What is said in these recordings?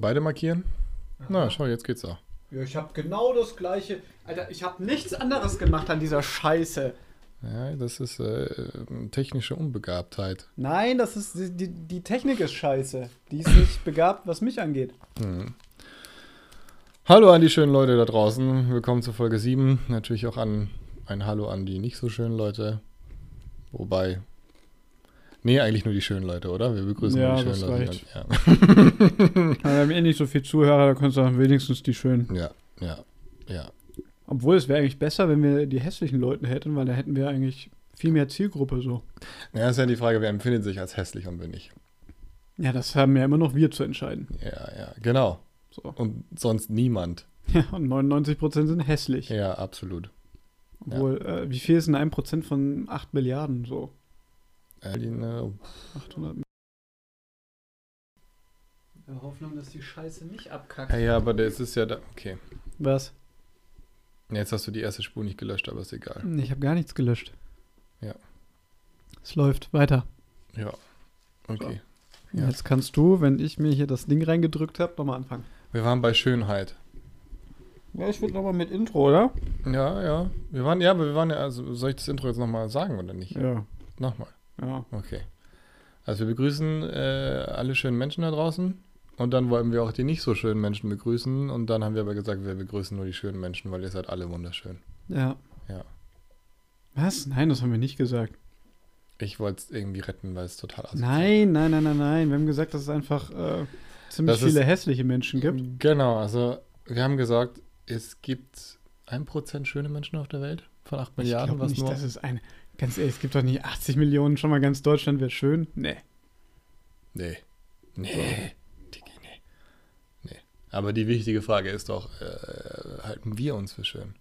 Beide markieren? Na, schau, jetzt geht's auch. Ja, ich habe genau das gleiche. Alter, ich habe nichts anderes gemacht an dieser Scheiße. Ja, das ist äh, technische Unbegabtheit. Nein, das ist die, die, die Technik ist scheiße. Die ist nicht begabt, was mich angeht. Hm. Hallo an die schönen Leute da draußen. Willkommen zur Folge 7. Natürlich auch an ein Hallo an die nicht so schönen Leute. Wobei. Nee, eigentlich nur die schönen Leute, oder? Wir begrüßen Ja, nur die schönen Leute. Ja. Wir haben eh nicht so viel Zuhörer, da kannst du wenigstens die schönen. ja, ja, ja. Obwohl es wäre eigentlich besser, wenn wir die hässlichen Leute hätten, weil da hätten wir eigentlich viel mehr Zielgruppe so. Ja, ist ja die Frage, wer empfindet sich als hässlich und wer nicht. Ja, das haben ja immer noch wir zu entscheiden. Ja, ja, genau. So. Und sonst niemand. Ja, und 99% sind hässlich. Ja, absolut. Obwohl, äh, wie viel ist denn ein Prozent von 8 Milliarden so? Äh, die, ne, 800 In der Hoffnung, dass die Scheiße nicht abkackt. ja, ja, aber das ist ja da. Okay. Was? Jetzt hast du die erste Spur nicht gelöscht, aber ist egal. Nee, Ich habe gar nichts gelöscht. Ja. Es läuft weiter. Ja. Okay. Ja. Jetzt kannst du, wenn ich mir hier das Ding reingedrückt habe, nochmal anfangen. Wir waren bei Schönheit. Ja, ich würde nochmal mit Intro, oder? Ja, ja. Wir waren, ja, aber wir waren ja, also soll ich das Intro jetzt nochmal sagen oder nicht? Ja. Nochmal. Ja. Okay. Also wir begrüßen äh, alle schönen Menschen da draußen. Und dann wollten wir auch die nicht so schönen Menschen begrüßen. Und dann haben wir aber gesagt, wir begrüßen nur die schönen Menschen, weil ihr seid alle wunderschön. Ja. Ja. Was? Nein, das haben wir nicht gesagt. Ich wollte es irgendwie retten, weil es total asozial Nein, nein, nein, nein, nein. Wir haben gesagt, dass es einfach äh, ziemlich Das ist- viele hässliche Menschen gibt. Genau, also wir haben gesagt, es gibt 1% schöne Menschen auf der Welt von 8 Ich Milliarden, was nicht, nur. dass es eine. Ganz ehrlich, es gibt doch nicht 80 Millionen, schon mal ganz Deutschland wäre schön. Nee. Nee. Nee. Digi, nee. Nee. Aber die wichtige Frage ist doch, äh, halten wir uns für schön?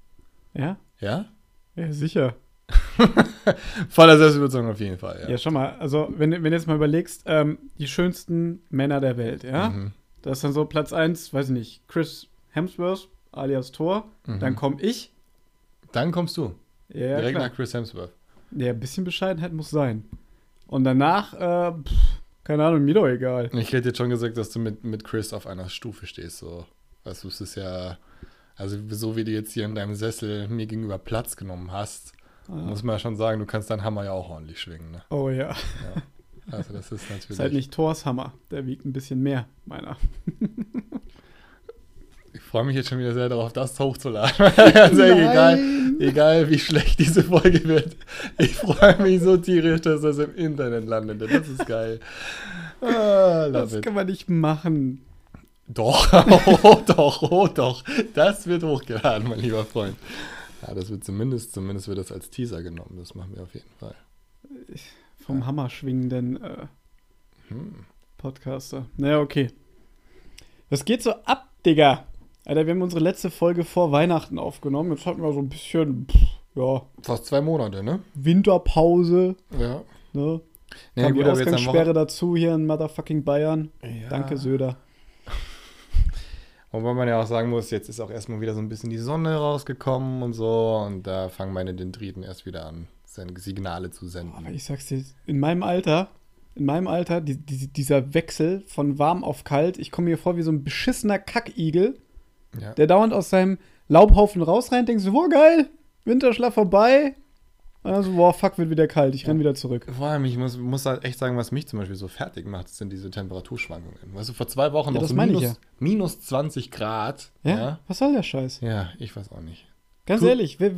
Ja? Ja? Ja, sicher. Voller Selbstüberzeugung auf jeden Fall, Ja, ja. schau mal, also wenn, wenn du jetzt mal überlegst, ähm, die schönsten Männer der Welt, ja? Mhm. Das ist dann so Platz 1, weiß ich nicht, Chris Hemsworth alias Thor. Mhm. Dann komme ich. Dann kommst du. Ja, direkt klar. nach Chris Hemsworth. Ja, ein bisschen Bescheidenheit muss sein. Und danach, äh, pff, keine Ahnung, mir doch egal. Ich hätte jetzt schon gesagt, dass du mit, mit Chris auf einer Stufe stehst. So. Du, es ist ja. Also, so wie du jetzt hier in deinem Sessel mir gegenüber Platz genommen hast, Ah. muss man ja schon sagen, du kannst deinen Hammer ja auch ordentlich schwingen. Ne? Oh ja. Ja. Also, das ist natürlich. Ist halt nicht Thors Hammer. Der wiegt ein bisschen mehr, meiner. Ich freue mich jetzt schon wieder sehr darauf, das hochzuladen. Ehrlich, egal, egal wie schlecht diese Folge wird. Ich freue mich so tierisch, dass das im Internet landet. Das ist geil. Ah, Das it. kann man nicht machen. Doch, oh doch, oh doch. Das wird hochgeladen, mein lieber Freund. Ja, das wird zumindest, zumindest wird das als Teaser genommen. Das machen wir auf jeden Fall. Vom Hammer schwingenden äh, Hm. Podcaster. Naja, okay. Was geht so ab, Digga? Alter, wir haben unsere letzte Folge vor Weihnachten aufgenommen. Jetzt hatten wir so ein bisschen, pff, ja, Fast zwei Monate, ne? Winterpause. Ja. Ne? Ja, Kam die gut, aber am Ausgangssperre dazu hier in motherfucking Bayern. Ja. Danke, Söder. Wobei man ja auch sagen muss, jetzt ist auch erstmal wieder so ein bisschen die Sonne rausgekommen und so. Und da fangen meine Dendriten erst wieder an, seine Signale zu Aber senden. ich sag's dir, in meinem Alter, in meinem Alter, die, die, dieser Wechsel von warm auf kalt, ich komme mir vor wie so ein beschissener Kackigel, Ja. der dauernd aus seinem Laubhaufen rausrennt, denkt so, boah, geil, Winterschlaf vorbei. Und dann so, boah, fuck, wird wieder kalt, ich renn wieder zurück. Vor allem, ich muss, muss halt echt sagen, was mich zum Beispiel so fertig macht, sind diese Temperaturschwankungen. Weißt du, vor zwei Wochen Ja, noch so minus, ja. minus 20 Grad. Ja? Ja? Was soll der Scheiß? Ja, ich weiß auch nicht. Ganz Tu- ehrlich, wer,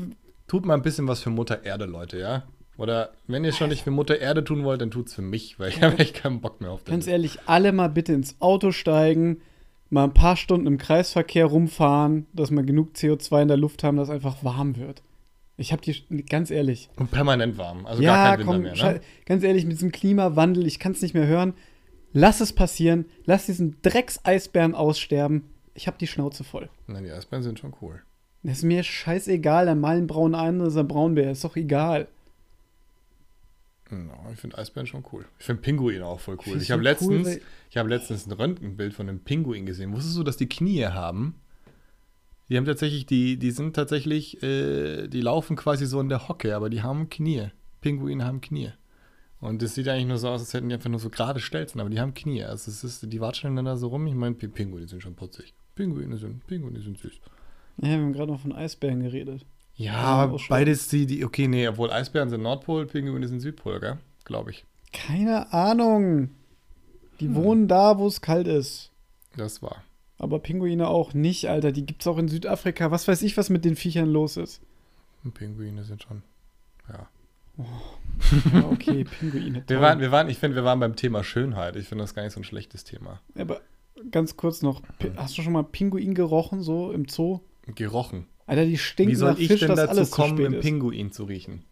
Tut mal ein bisschen was für Mutter Erde, Leute, ja? Oder wenn ihr schon nicht für Mutter Erde tun wollt, dann tut's für mich, weil ich habe echt keinen Bock mehr auf das. ganz ehrlich, alle mal bitte ins Auto steigen, mal ein paar Stunden im Kreisverkehr rumfahren, dass wir genug CO2 in der Luft haben, dass es einfach warm wird. Ich hab die, ganz ehrlich, Und permanent warm. Also ja, gar kein Winter komm, mehr, ne? ganz ehrlich, mit diesem Klimawandel, ich kann es nicht mehr hören. Lass es passieren. Lass diesen Drecks-Eisbären aussterben. Ich hab die Schnauze voll. Nein, die Eisbären sind schon cool. Das ist mir scheißegal. Der malen braun ein, ist ein Braunbär. Ist doch egal. Ja, ich finde Eisbären schon cool. Ich finde Pinguine auch voll cool. Find Ich habe so letztens, cool, ich habe letztens ein Röntgenbild von einem Pinguin gesehen. Wusstest du, dass die Knie haben? Die haben tatsächlich, die, die sind tatsächlich, äh, die laufen quasi so in der Hocke, aber die haben Knie. Pinguine haben Knie. Und das sieht eigentlich nur so aus, als hätten die einfach nur so gerade Stelzen, aber die haben Knie. Also es ist, die watscheln dann da so rum. Ich meine, Pi- Pinguine sind schon putzig. Pinguine sind, Pinguine sind süß. Ja, wir haben gerade noch von Eisbären geredet. Ja, aber schon. beides die, die, okay, nee, obwohl Eisbären sind Nordpol, Pinguine sind Südpol, gell? Glaube ich. Keine Ahnung. Die Hm. wohnen da, wo es kalt ist. Das war. Aber Pinguine auch nicht, Alter. Die gibt's auch in Südafrika. Was weiß ich, was mit den Viechern los ist. Pinguine sind schon. Ja. Ja, okay, Pinguine. Wir waren, wir waren, ich finde, wir waren beim Thema Schönheit. Ich finde das gar nicht so ein schlechtes Thema. Aber ganz kurz noch. Pi- Hast du schon mal Pinguin gerochen, so im Zoo? Gerochen. Alter, die stinken Wie soll nach ich Fisch, denn dass dazu alles zu kommen, spät ist. Pinguin zu riechen?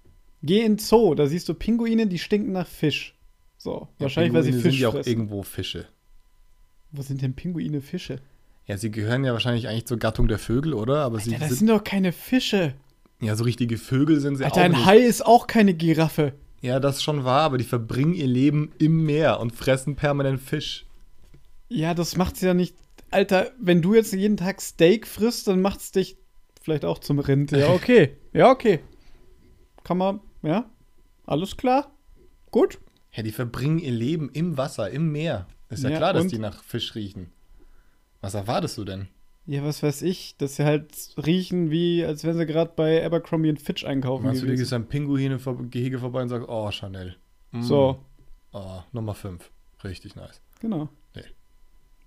Geh in Zoo, da siehst du Pinguine, die stinken nach Fisch. So, Ja, wahrscheinlich, weil sie Fisch sind ja auch fressen. irgendwo Fische. Wo sind denn Pinguine Fische? Ja, sie gehören ja wahrscheinlich eigentlich zur Gattung der Vögel, oder? Aber sie Ja, das sind, sind doch keine Fische. ja, so richtige Vögel sind sie Alter, auch ein nicht. Hai ist auch keine Giraffe. Ja, das ist schon wahr, aber die verbringen ihr Leben im Meer und fressen permanent Fisch. Ja, das macht's ja nicht. Alter, wenn du jetzt jeden Tag Steak frisst, dann macht's dich vielleicht auch zum Rind. Ja, okay. Ja, okay. Kann man, ja. Alles klar. Gut. Ja, die verbringen ihr Leben im Wasser, im Meer. Ist ja, Ja, klar, dass und? die nach Fisch riechen. Was erwartest du denn? Ja, was weiß ich, dass sie halt riechen, wie als wenn sie gerade bei Abercrombie Fitch einkaufen Meinst du, du gehst am Pinguine-Gehege vorbei und sagst, oh, Chanel. Mm. So, Oh, Nummer 5. Richtig nice. genau. Nee.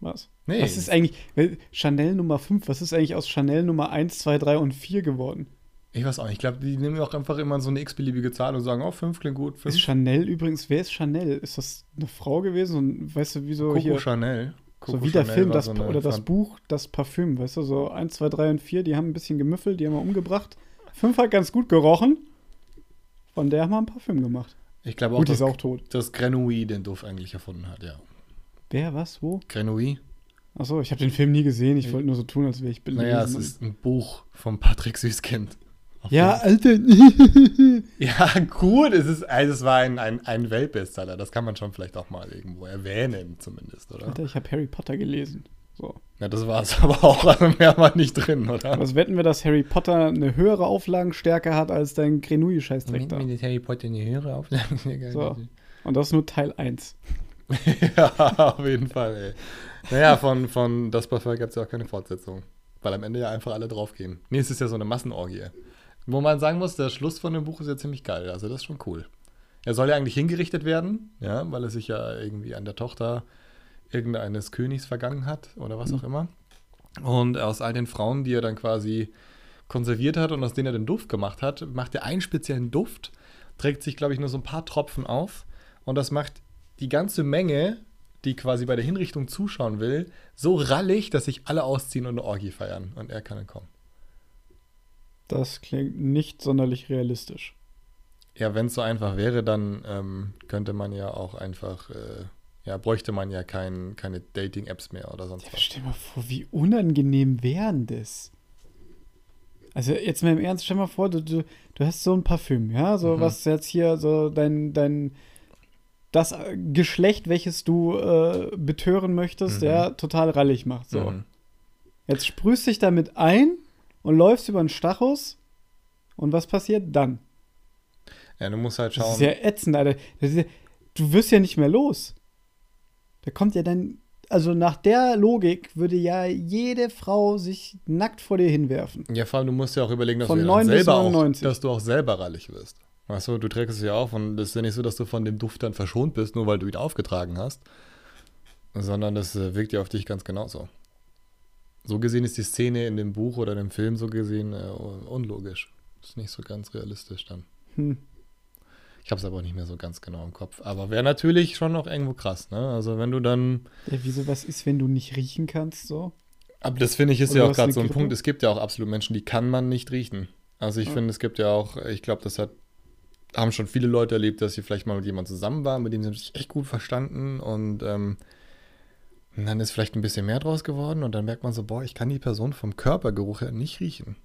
Was? Nee. Was ist eigentlich, weil Chanel Nummer 5, was ist eigentlich aus Chanel Nummer 1, 2, 3 und 4 geworden? Ich weiß auch nicht. Ich glaube, die nehmen auch einfach immer so eine x-beliebige Zahl und sagen, oh, 5 klingt gut. Ist 5. Chanel übrigens, wer ist Chanel? Ist das eine Frau gewesen? Und weißt du, wie so Coco hier. Chanel. So Coco wie der Chanel Film war das, so oder das Buch, das Parfüm, weißt du, so 1, 2, 3 und 4, die haben ein bisschen gemüffelt, die haben wir umgebracht. 5 hat ganz gut gerochen. Von der haben wir ein Parfüm gemacht. Ich glaube auch, Gut, dass, ist auch tot. dass Grenouille den Duft eigentlich erfunden hat, ja. Wer, was, wo? Grenouille? Achso, ich habe den Film nie gesehen. Ich wollte nur so tun, als wäre ich belesen. Naja, es ist ein Buch von Patrick Süßkind. Ja, Alter. Ja, gut, es ist, also es war ein, ein, ein Weltbestseller. Das kann man schon vielleicht auch mal irgendwo erwähnen, zumindest, oder? Alter, ich habe Harry Potter gelesen. So. Ja, das war es aber auch. Also mehr war nicht drin, oder? Was wetten wir, dass Harry Potter eine höhere Auflagenstärke hat als dein Grenouille-Scheißdreck da? das Harry Potter eine höhere Auflage. So. Und das ist nur Teil 1. ja, auf jeden Fall, ey. Naja, von, von Das Parfum gab es ja auch keine Fortsetzung. Weil am Ende ja einfach alle draufgehen. Nee, es ist ja so eine Massenorgie. Wo man sagen muss, der Schluss von dem Buch ist ja ziemlich geil. Also das ist schon cool. Er soll ja eigentlich hingerichtet werden, ja, weil er sich ja irgendwie an der Tochter irgendeines Königs vergangen hat oder was auch immer. Und aus all den Frauen, die er dann quasi konserviert hat und aus denen er den Duft gemacht hat, macht er einen speziellen Duft, trägt sich, glaube ich, nur so ein paar Tropfen auf und das macht die ganze Menge, die quasi bei der Hinrichtung zuschauen will, so rallig, dass sich alle ausziehen und eine Orgie feiern und er kann dann kommen. Das klingt nicht sonderlich realistisch. Ja, wenn es so einfach wäre, dann ähm, könnte man ja auch einfach, äh, ja, bräuchte man ja kein, keine Dating-Apps mehr oder sonst Ja, was. stell mal vor, wie unangenehm wären das? Also jetzt mal im Ernst, stell mal vor, du, du, du hast so ein Parfüm, ja, so Mhm. was jetzt hier, so dein, dein, das äh, Geschlecht, welches du äh, betören möchtest, Mhm. ja, total rallig macht, so. Mhm. Jetzt sprühst dich damit ein und läufst über den Stachus und was passiert dann? Ja, du musst halt Das schauen. ist ja ätzend, Alter. Das ja, du wirst ja nicht mehr los. Da kommt ja dann, also nach der Logik würde ja jede Frau sich nackt vor dir hinwerfen. Ja, vor allem, du musst ja auch überlegen, dass, Von du, ja dann 9 bis selber auch, 99. dass du auch selber rallig wirst. Weißt du, du trägst es ja auf und es ist ja nicht so, dass du von dem Duft dann verschont bist, nur weil du ihn aufgetragen hast, sondern das äh, wirkt ja auf dich ganz genauso. So gesehen ist die Szene in dem Buch oder dem Film so gesehen äh, unlogisch. Ist nicht so ganz realistisch dann. Hm. Ich habe es aber nicht mehr so ganz genau im Kopf. Aber wäre natürlich schon noch irgendwo krass, ne? Also wenn du dann Ja, wieso was ist, wenn du nicht riechen kannst, so? Aber das finde ich ist Oder ja auch gerade so ein? Punkt. Es gibt ja auch absolut Menschen, die kann man nicht riechen. Also ich Ja. finde, es gibt ja auch, ich glaube, das hat, haben schon viele Leute erlebt, dass sie vielleicht mal mit jemandem zusammen waren, mit dem sie sich echt gut verstanden und ähm, und dann ist vielleicht ein bisschen mehr draus geworden und dann merkt man so, boah, ich kann die Person vom Körpergeruch her nicht riechen.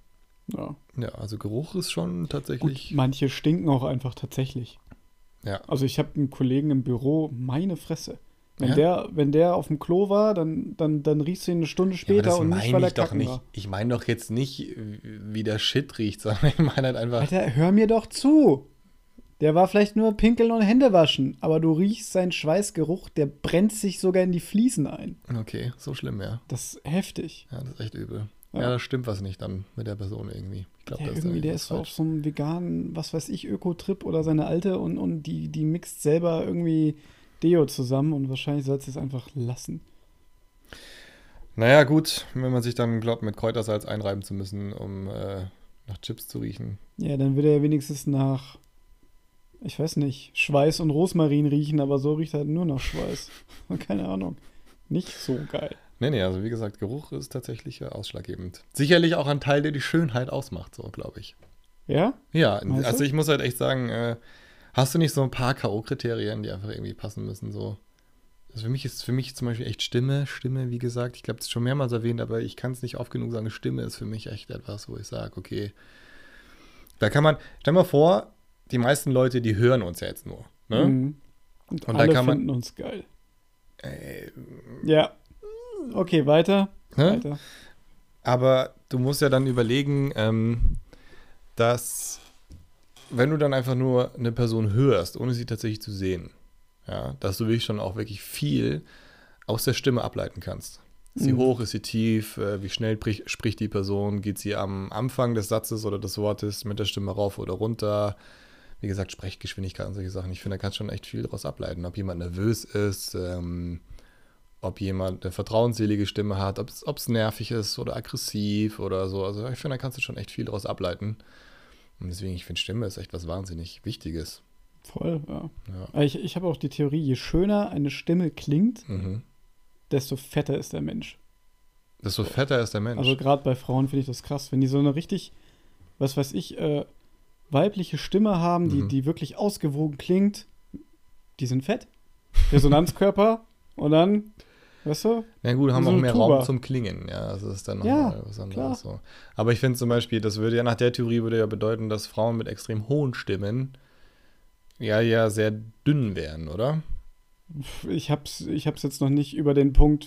Ja. Ja, also Geruch ist schon tatsächlich, manche stinken auch einfach tatsächlich. ja. Also ich habe einen Kollegen im Büro, meine Fresse. Wenn, Ja? der, wenn der auf dem Klo war, dann, dann, dann riechst du ihn eine Stunde Ja, später das und nicht, weil er ich doch nicht. war. Ich meine doch jetzt nicht, wie der Shit riecht, sondern ich meine halt einfach, Alter, hör mir doch zu. Der war vielleicht nur pinkeln und Hände waschen, aber du riechst seinen Schweißgeruch, der brennt sich sogar in die Fliesen ein. Okay, so schlimm, ja. Das ist heftig. Ja, das ist echt übel. Ja. Ja, da stimmt was nicht dann mit der Person irgendwie. Ich glaube, Ja, irgendwie, der ist so auf falsch. so einem veganen, was weiß ich, Öko-Trip oder seine alte und, und die, die mixt selber irgendwie Deo zusammen und wahrscheinlich soll sie es einfach lassen. Naja, gut, wenn man sich dann glaubt, mit Kräutersalz einreiben zu müssen, um äh, nach Chips zu riechen. Ja, dann würde er wenigstens nach, ich weiß nicht, Schweiß und Rosmarin riechen, aber so riecht halt nur nach Schweiß. Keine Ahnung. Nicht so geil. Nee, nee, also wie gesagt, Geruch ist tatsächlich äh, ausschlaggebend. Sicherlich auch ein Teil, der die Schönheit ausmacht, so glaube ich. Ja? Ja, Meinst also du? ich muss halt echt sagen, äh, hast du nicht so ein paar K.O.-Kriterien, die einfach irgendwie passen müssen, so? Also für mich ist für mich zum Beispiel echt Stimme, Stimme, wie gesagt, ich glaube, das ist schon mehrmals erwähnt, aber ich kann es nicht oft genug sagen, Stimme ist für mich echt etwas, wo ich sage, okay, da kann man, stell mal vor, die meisten Leute, die hören uns ja jetzt nur, ne? Mhm. Und, Und da alle kann man- finden uns geil. Äh, Ja. Okay, weiter. ne? Weiter. Aber du musst ja dann überlegen, ähm, dass wenn du dann einfach nur eine Person hörst, ohne sie tatsächlich zu sehen, ja, dass du wirklich schon auch wirklich viel aus der Stimme ableiten kannst. Ist sie Mhm. hoch, ist sie tief, äh, wie schnell brich, spricht die Person, geht sie am Anfang des Satzes oder des Wortes mit der Stimme rauf oder runter. Wie gesagt, Sprechgeschwindigkeit und solche Sachen. Ich finde, da kannst du schon echt viel daraus ableiten. Ob jemand nervös ist, ähm, ob jemand eine vertrauensselige Stimme hat, ob es nervig ist oder aggressiv oder so. Also ich finde, da kannst du schon echt viel daraus ableiten. Und deswegen, ich finde, Stimme ist echt was wahnsinnig Wichtiges. Voll, ja. Ja. Ich, ich habe auch die Theorie, je schöner eine Stimme klingt, Mhm. desto fetter ist der Mensch. Desto fetter ist der Mensch. Also gerade bei Frauen finde ich das krass, wenn die so eine richtig, was weiß ich, äh, weibliche Stimme haben, die, Mhm. die wirklich ausgewogen klingt, die sind fett. Resonanzkörper und dann, weißt du, Na gut, haben so auch mehr Tuba. Raum zum Klingen, ja. Das ist dann Ja, nochmal was klar. anderes. So. Aber ich finde zum Beispiel, das würde ja nach der Theorie würde ja bedeuten, dass Frauen mit extrem hohen Stimmen ja ja sehr dünn wären, oder? ich hab's, ich hab's jetzt noch nicht über den Punkt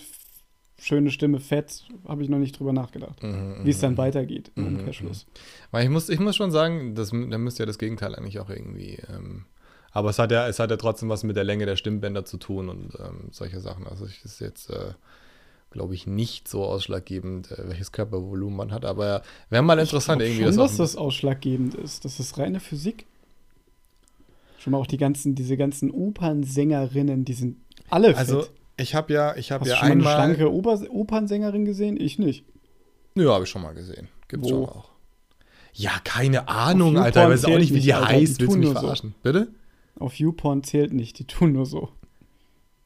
schöne Stimme, fett, habe ich noch nicht drüber nachgedacht. Mhm, Wie es dann mhm. weitergeht im Mhm, Umkehrschluss. Weil ich muss, ich muss schon sagen, das, da müsste ja das Gegenteil eigentlich auch irgendwie. Ähm, aber es hat ja, es hat ja trotzdem was mit der Länge der Stimmbänder zu tun und ähm, solche Sachen. Also ich ist jetzt, äh, glaube ich, nicht so ausschlaggebend, äh, welches Körpervolumen man hat. Aber wäre mal interessant ich irgendwie. Schon, auch dass das ausschlaggebend ist. Das ist reine Physik. Schon mal auch die ganzen, diese ganzen Opernsängerinnen, die sind alle also. Ich habe ja, ich habe Hast ja du schon mal eine einmal. schlanke Oper Opernsängerin gesehen? Ich nicht. Ja, habe ich schon mal gesehen. Gibt's Wo? schon auch. Ja, keine Ahnung, Alter. Ich weiß auch nicht, wie die Alter. Die heißt. Willst du mich nur so. verarschen? Bitte? Auf YouPorn zählt nicht, die tun nur so.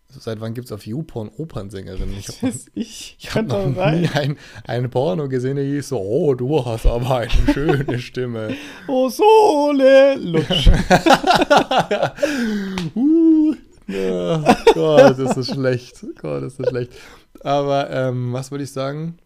Seit wann gibt es auf YouPorn Opernsängerinnen? Ich habe ich. Ich Kann noch doch nie ein, ein Porno gesehen, der hieß so, oh, du hast aber eine schöne Stimme. Oh, Sole, lutsch. uh, ja, Gott, ist das schlecht. Gott, ist das schlecht. Aber ähm, was würde ich sagen?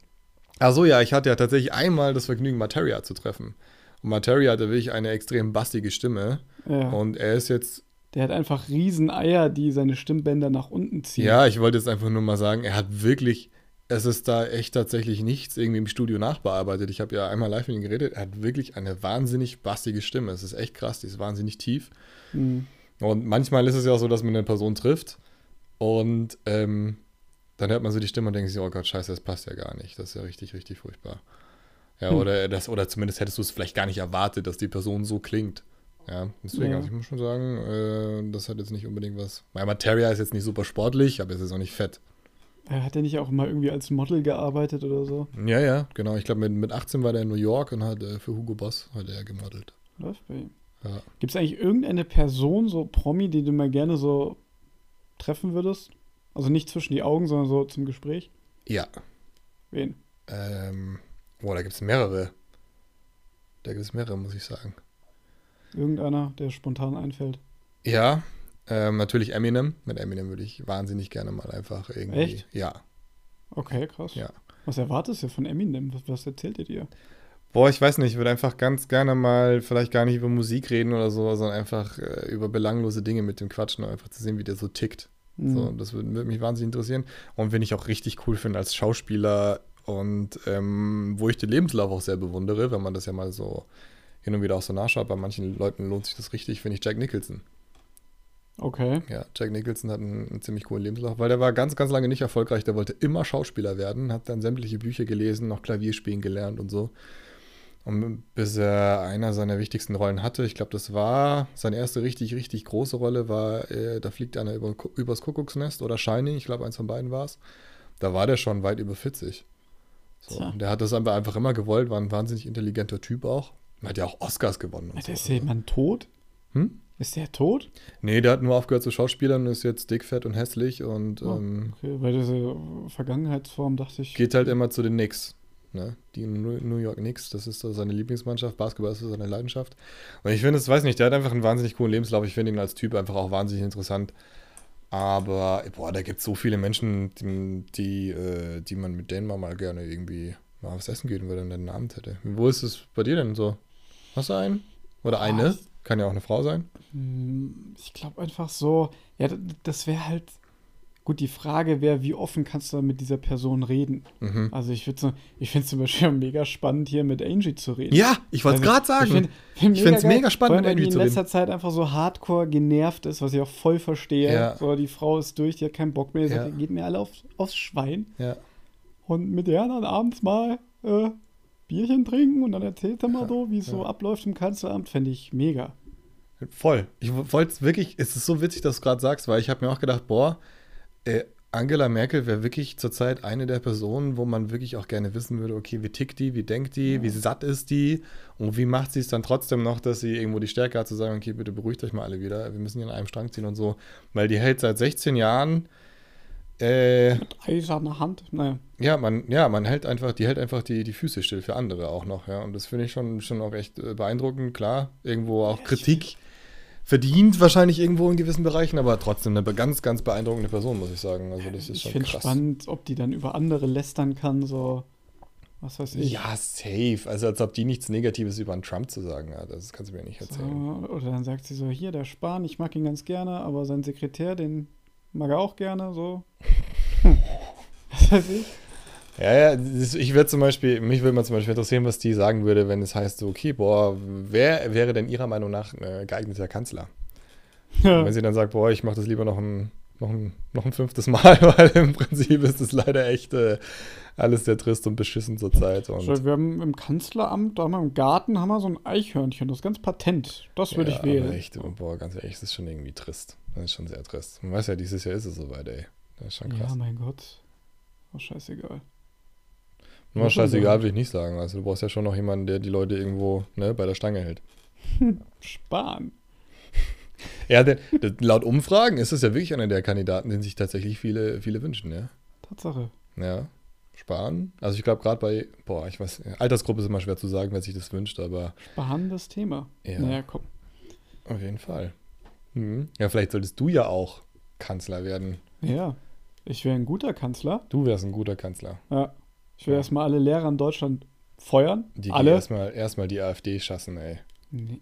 Ach so, ja, ich hatte ja tatsächlich einmal das Vergnügen, Materia zu treffen. Und Materia hatte wirklich eine extrem bassige Stimme. Ja. Und er ist jetzt, Der hat einfach riesen Eier, die seine Stimmbänder nach unten ziehen. ja, ich wollte jetzt einfach nur mal sagen, er hat wirklich, es ist da echt tatsächlich nichts irgendwie im Studio nachbearbeitet. Ich habe ja einmal live mit ihm geredet. Er hat wirklich eine wahnsinnig bassige Stimme. Es ist echt krass, die ist wahnsinnig tief. Hm. Und manchmal ist es ja auch so, dass man eine Person trifft und ähm, dann hört man so die Stimme und denkt sich, oh Gott, scheiße, das passt ja gar nicht. Das ist ja richtig, richtig furchtbar. Ja, Hm. oder, das, oder zumindest hättest du es vielleicht gar nicht erwartet, dass die Person so klingt. Ja, deswegen, Ja. also ich muss schon sagen, äh, das hat jetzt nicht unbedingt was. Mein Materia ist jetzt nicht super sportlich, aber es ist auch nicht fett. Er hat ja nicht auch mal irgendwie als Model gearbeitet oder so? Ja, ja, genau. Ich glaube, mit, mit 18 war der in New York und hat äh, für Hugo Boss hat er gemodelt. Läuft bei ihm. Ja. Gibt es eigentlich irgendeine Person, so Promi, die du mal gerne so treffen würdest? Also nicht zwischen die Augen, sondern so zum Gespräch? Ja. Wen? Ähm, boah, da gibt es mehrere. Da gibt es mehrere, muss ich sagen. Irgendeiner, der spontan einfällt. Ja, ähm, natürlich Eminem. Mit Eminem würde ich wahnsinnig gerne mal einfach irgendwie. Echt? Ja. Okay, krass. Ja. Was erwartest du von Eminem? Was, was erzählt ihr dir? Boah, ich weiß nicht, ich würde einfach ganz gerne mal vielleicht gar nicht über Musik reden oder so, sondern einfach äh, über belanglose Dinge mit dem Quatschen, einfach zu sehen, wie der so tickt. Hm. So, das würde würd mich wahnsinnig interessieren. Und wenn ich auch richtig cool finde als Schauspieler und ähm, wo ich den Lebenslauf auch sehr bewundere, wenn man das ja mal so hin und wieder auch so nachschaue, bei manchen Leuten lohnt sich das richtig, finde ich Jack Nicholson. Okay. Ja, Jack Nicholson hat einen, einen, ziemlich coolen Lebenslauf, weil der war ganz, ganz lange nicht erfolgreich. Der wollte immer Schauspieler werden, hat dann sämtliche Bücher gelesen, noch Klavierspielen gelernt und so. Und bis er einer seiner wichtigsten Rollen hatte, ich glaube, das war seine erste richtig, richtig große Rolle, war, äh, da fliegt einer über, übers Kuckucksnest oder Shining, ich glaube, eins von beiden war es. Da war der schon weit über 40. So, der hat das einfach immer gewollt, war ein wahnsinnig intelligenter Typ auch. Hat ja auch Oscars gewonnen. Ist so. jemand tot? Hm? Ist der tot? Nee, der hat nur aufgehört zu Schauspielern und ist jetzt dick, fett und hässlich und. Oh, ähm, okay, weil diese Vergangenheitsform dachte ich. Geht halt immer zu den Knicks. Ne? Die New York Knicks, das ist so seine Lieblingsmannschaft. Basketball ist so seine Leidenschaft. Und ich finde, es weiß nicht, der hat einfach einen wahnsinnig coolen Lebenslauf. Ich finde ihn als Typ einfach auch wahnsinnig interessant. Aber, boah, da gibt es so viele Menschen, die, die, äh, die man mit denen mal gerne irgendwie mal was essen gehen würde und einen Abend hätte. Wo ist es bei dir denn so? Hast du einen? Oder eine? Kann ja auch eine Frau sein. Hm, ich glaube einfach so, ja, das wäre halt. Gut, die Frage wäre, wie offen kannst du mit dieser Person reden? Mhm. Also ich ich finde es zum Beispiel mega spannend, hier mit Angie zu reden. Ja, ich wollte es gerade sagen. Ich finde es mega, mega, spannend, mit Angie zu reden. in letzter Zeit einfach so hardcore genervt ist, was ich auch voll verstehe. Ja. So, die Frau ist durch, die hat keinen Bock mehr, die ja. sagt, geht mir alle auf, aufs Schwein. Ja. Und mit der dann abends mal äh, Bierchen trinken und dann erzählt er mal so, wie es so abläuft im Kanzleramt, fände ich mega. Voll. Ich wollte es wirklich, es ist so witzig, dass du gerade sagst, weil ich habe mir auch gedacht, boah, äh, Angela Merkel wäre wirklich zurzeit eine der Personen, wo man wirklich auch gerne wissen würde, okay, wie tickt die, wie denkt die, ja. wie satt ist die und wie macht sie es dann trotzdem noch, dass sie irgendwo die Stärke hat zu sagen, okay, bitte beruhigt euch mal alle wieder, wir müssen hier in einem Strang ziehen und so, weil die hält seit 16 Jahren äh, Mit eiserner Hand, naja. Ja, man, ja, man hält einfach, die hält einfach die, die Füße still für andere auch noch, ja. Und das finde ich schon, schon auch echt äh, beeindruckend, klar. Irgendwo auch ja, Kritik verdient wahrscheinlich irgendwo in gewissen Bereichen, aber trotzdem eine ganz, ganz beeindruckende Person, muss ich sagen. Also das ist ich schon krass. Ich finde spannend, ob die dann über andere lästern kann, so was weiß ich. Ja, safe. Also als ob die nichts Negatives über einen Trump zu sagen hat. Das kannst du mir nicht erzählen. So, oder dann sagt sie so, hier, der Spahn, ich mag ihn ganz gerne, aber sein Sekretär, den mag er auch gerne, so. was weiß ich. Ja, ja, ich würde zum Beispiel, mich würde mal zum Beispiel interessieren, was die sagen würde, wenn es heißt, so, okay, boah, wer wäre denn ihrer Meinung nach ein geeigneter Kanzler? Ja. Wenn sie dann sagt, boah, ich mache das lieber noch ein, noch, ein, noch ein fünftes Mal, weil im Prinzip ist das leider echt äh, alles sehr trist und beschissen zurzeit. Und wir haben im Kanzleramt, da haben wir im Garten, haben wir so ein Eichhörnchen, das ist ganz patent. Das würde ja, ich wählen. Echt, boah, ganz ehrlich, das ist schon irgendwie trist. Das ist schon sehr trist. Man weiß ja, dieses Jahr ist es soweit, ey. Das ist schon krass. Ja, mein Gott. Oh, scheißegal. Nur scheißegal, will ich nicht sagen. Also du brauchst ja schon noch jemanden, der die Leute irgendwo ne, bei der Stange hält. Spahn. Ja, denn, laut Umfragen ist es ja wirklich einer der Kandidaten, den sich tatsächlich viele, viele wünschen, ja. Tatsache. Ja. Spahn. Also ich glaube gerade bei, boah, ich weiß, Altersgruppe ist immer schwer zu sagen, wer sich das wünscht, aber. Spahn das Thema. Ja. Naja, komm. Auf jeden Fall. Mhm. Ja, vielleicht solltest du ja auch Kanzler werden. Ja. Ich wäre ein guter Kanzler. Du wärst ein guter Kanzler. Ja. Ich will ja. erstmal alle Lehrer in Deutschland feuern. Die alle. Erstmal erstmal die AfD schassen, ey.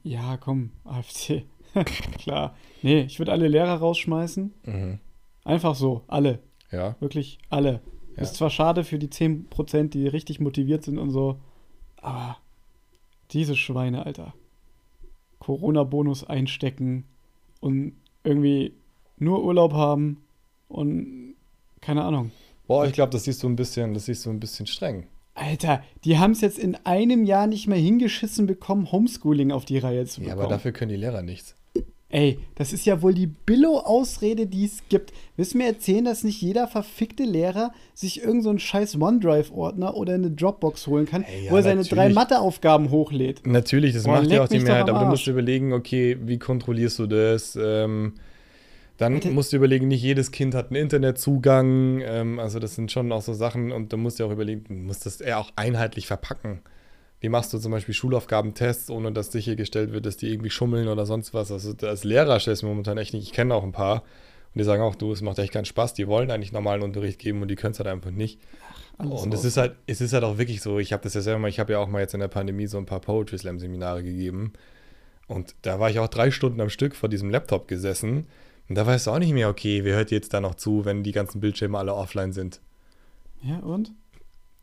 Ja, komm, AfD. Klar. Nee, ich würde alle Lehrer rausschmeißen. Mhm. Einfach so, alle. Ja. Wirklich alle. Ja. Ist zwar schade für die 10%, die richtig motiviert sind und so, aber diese Schweine, Alter. Corona-Bonus einstecken und irgendwie nur Urlaub haben und keine Ahnung. Boah, ich glaube, das siehst du ein bisschen, das siehst du ein bisschen streng. Alter, die haben es jetzt in einem Jahr nicht mehr hingeschissen bekommen, Homeschooling auf die Reihe zu bekommen. Ja, aber dafür können die Lehrer nichts. Ey, das ist ja wohl die Billo-Ausrede, die es gibt. Willst du mir erzählen, dass nicht jeder verfickte Lehrer sich irgendeinen so scheiß OneDrive-Ordner oder eine Dropbox holen kann, hey, ja, wo er seine natürlich. drei Matheaufgaben hochlädt? Natürlich, das Boah, macht ja auch die Mehrheit. Aber du musst überlegen, okay, wie kontrollierst du das? Ähm, dann Alter. musst du überlegen, nicht jedes Kind hat einen Internetzugang. Ähm, also das sind schon auch so Sachen und du musst ja auch überlegen, du musst das eher auch einheitlich verpacken. Wie machst du zum Beispiel Schulaufgabentests, ohne dass sichergestellt wird, dass die irgendwie schummeln oder sonst was? Also als Lehrer stellst du mir momentan echt nicht. Ich kenne auch ein paar und die sagen auch, du, es macht echt keinen Spaß. Die wollen eigentlich normalen Unterricht geben und die können es halt einfach nicht. Ach, und es ist halt, es ist halt auch wirklich so, ich habe das ja selber mal, ich habe ja auch mal jetzt in der Pandemie so ein paar Poetry Slam Seminare gegeben. Und da war ich auch drei Stunden am Stück vor diesem Laptop gesessen und da weißt du auch nicht mehr, okay, wer hört jetzt da noch zu, wenn die ganzen Bildschirme alle offline sind? Ja, und?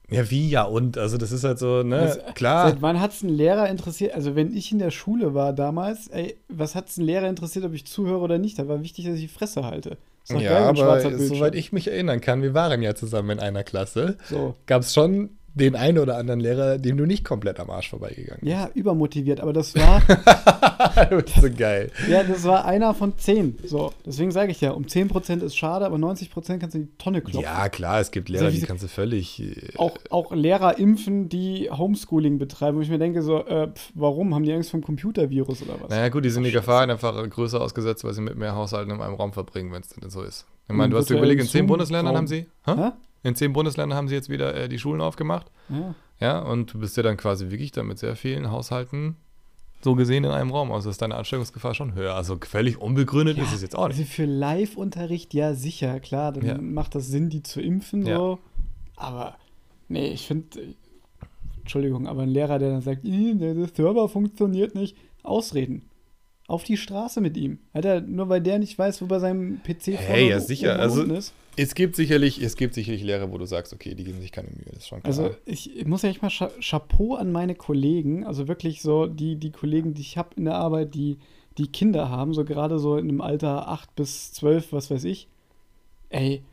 Ja, wie ja und? Also das ist halt so, ne, Also, klar. Seit wann hat es einen Lehrer interessiert? Also, wenn ich in der Schule war damals, ey, was hat es einen Lehrer interessiert, ob ich zuhöre oder nicht? Da war wichtig, dass ich die Fresse halte. Ja, geil, aber soweit ich mich erinnern kann, wir waren ja zusammen in einer Klasse, So. gab es schon den einen oder anderen Lehrer, dem du nicht komplett am Arsch vorbeigegangen Ja, übermotiviert, aber das war, bist. du bist so geil. ja, das war einer von zehn. So, deswegen sage ich ja, um 10% ist schade, aber 90% kannst du in die Tonne klopfen. Ja, klar, es gibt Lehrer, wie die kannst du völlig. äh, Auch, auch Lehrer impfen, die Homeschooling betreiben, wo ich mir denke, so, äh, pf, warum? Haben die Angst vor dem Computervirus oder was? Naja, gut, die sind die Ach, Gefahren einfach größer ausgesetzt, weil sie mit mehr Haushalten in einem Raum verbringen, wenn es denn so ist. Ich meine, Im du hast dir überlegt, in zehn. Bundesländern haben sie. Hä? Hä? In zehn Bundesländern haben sie jetzt wieder äh, die Schulen aufgemacht. Ja. Ja, und du bist ja dann quasi wirklich dann mit sehr vielen Haushalten so gesehen in einem Raum. Also ist deine Ansteckungsgefahr schon höher. Also völlig unbegründet Ja, ist es jetzt auch nicht. Also für Live-Unterricht, ja, sicher, klar, dann Ja. macht das Sinn, die zu impfen, Ja. so. Aber, nee, ich finde, Entschuldigung, aber ein Lehrer, der dann sagt, "Ih, der Server funktioniert nicht, Ausreden. Auf die Straße mit ihm. Alter, nur weil der nicht weiß, wo bei seinem PC Hey, ja, sicher, also- ist. Es gibt sicherlich, es gibt sicherlich Lehrer, wo du sagst, okay, die geben sich keine Mühe, das ist schon klar. Also ich, ich muss ja echt mal Cha Chapeau an meine Kollegen, also wirklich so die, die Kollegen, die ich habe in der Arbeit, die, die Kinder haben, so gerade so in dem Alter 8 bis 12, was weiß ich. Ey,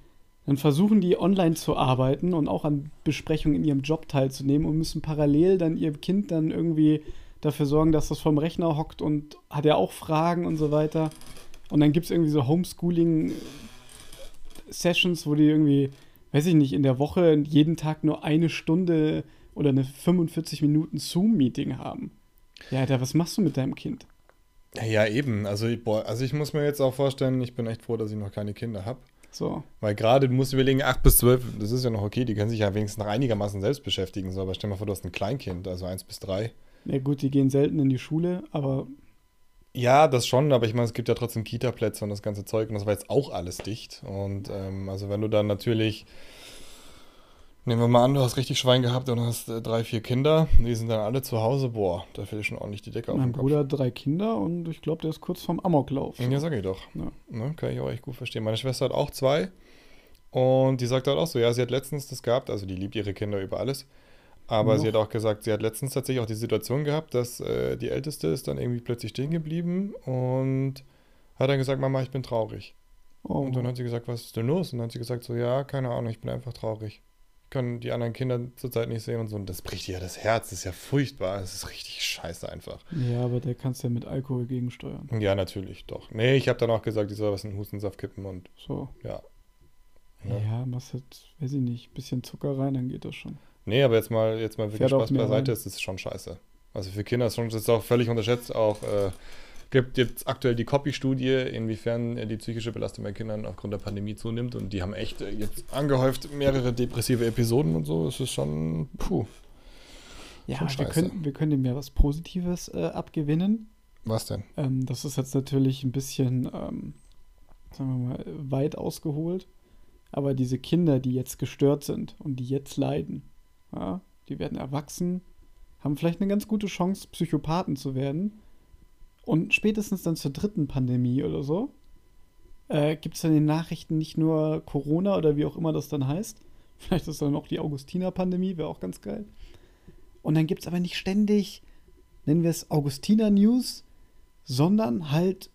dann versuchen die online zu arbeiten und auch an Besprechungen in ihrem Job teilzunehmen und müssen parallel dann ihr Kind dann irgendwie dafür sorgen, dass das vom Rechner hockt und hat ja auch Fragen und so weiter. Und dann gibt es irgendwie so Homeschooling-Sessions, wo die irgendwie weiß ich nicht, in der Woche jeden Tag nur eine Stunde oder eine 45 Minuten Zoom-Meeting haben. Ja, Alter, was machst du mit deinem Kind? ja, eben. Also, ich- boah, also ich muss mir jetzt auch vorstellen, ich bin echt froh, dass ich noch keine Kinder habe. So. Weil gerade, du musst überlegen, 8 bis 12, das ist ja noch okay, die können sich ja wenigstens noch einigermaßen selbst beschäftigen. So, aber stell mal vor, du hast ein Kleinkind, also 1 bis 3. Ja, gut, die gehen selten in die Schule, aber Ja, das schon, aber ich meine, es gibt ja trotzdem Kita-Plätze und das ganze Zeug und das war jetzt auch alles dicht. Und ähm, also wenn du dann natürlich, nehmen wir mal an, du hast richtig Schwein gehabt und hast äh, drei, vier Kinder, die sind dann alle zu Hause, boah, da fällt schon ordentlich die Decke auf mein den Kopf. Bruder hat drei Kinder und ich glaube, der ist kurz vorm Amoklauf. Ja, sag ich doch. Ja. Ne, kann ich auch echt gut verstehen. Meine Schwester hat auch zwei und die sagt halt auch so, ja, sie hat letztens das gehabt, also die liebt ihre Kinder über alles. Aber sie Noch. hat auch gesagt, sie hat letztens tatsächlich auch die Situation gehabt, dass äh, die Älteste ist dann irgendwie plötzlich stehen geblieben und hat dann gesagt, Mama, ich bin traurig. Oh, Und dann hat sie gesagt, was ist denn los? Und dann hat sie gesagt, so, ja, keine Ahnung, ich bin einfach traurig. Ich kann die anderen Kinder zurzeit nicht sehen und so. Und das bricht ihr das Herz, das ist ja furchtbar. Das ist richtig scheiße einfach. ja, aber der kannst ja mit Alkohol gegensteuern. Ja, natürlich, doch. Nee, ich habe dann auch gesagt, ich soll was in den Hustensaft kippen und So. ja. Ja, Ja. machst halt, weiß ich nicht, bisschen Zucker rein, dann geht das schon. Nee, aber jetzt mal, jetzt mal wirklich Fährt Spaß beiseite, es ist schon scheiße. Also für Kinder ist schon, das ist auch völlig unterschätzt. Auch äh, gibt jetzt aktuell die Copy-Studie, inwiefern äh, die psychische Belastung bei Kindern aufgrund der Pandemie zunimmt. Und die haben echt äh, jetzt angehäuft mehrere depressive Episoden und so. Es ist schon, puh. Ja, Schon wir können, wir können dem ja was Positives äh, abgewinnen. Was denn? Ähm, das ist jetzt natürlich ein bisschen, ähm, sagen wir mal, weit ausgeholt. Aber diese Kinder, die jetzt gestört sind und die jetzt leiden, ja, die werden erwachsen, haben vielleicht eine ganz gute Chance, Psychopathen zu werden. Und spätestens dann zur dritten Pandemie oder so, äh, gibt es dann in den Nachrichten nicht nur Corona oder wie auch immer das dann heißt. Vielleicht ist dann auch die Augustiner-Pandemie, wäre auch ganz geil. Und dann gibt es aber nicht ständig, nennen wir es Augustiner-News, sondern halt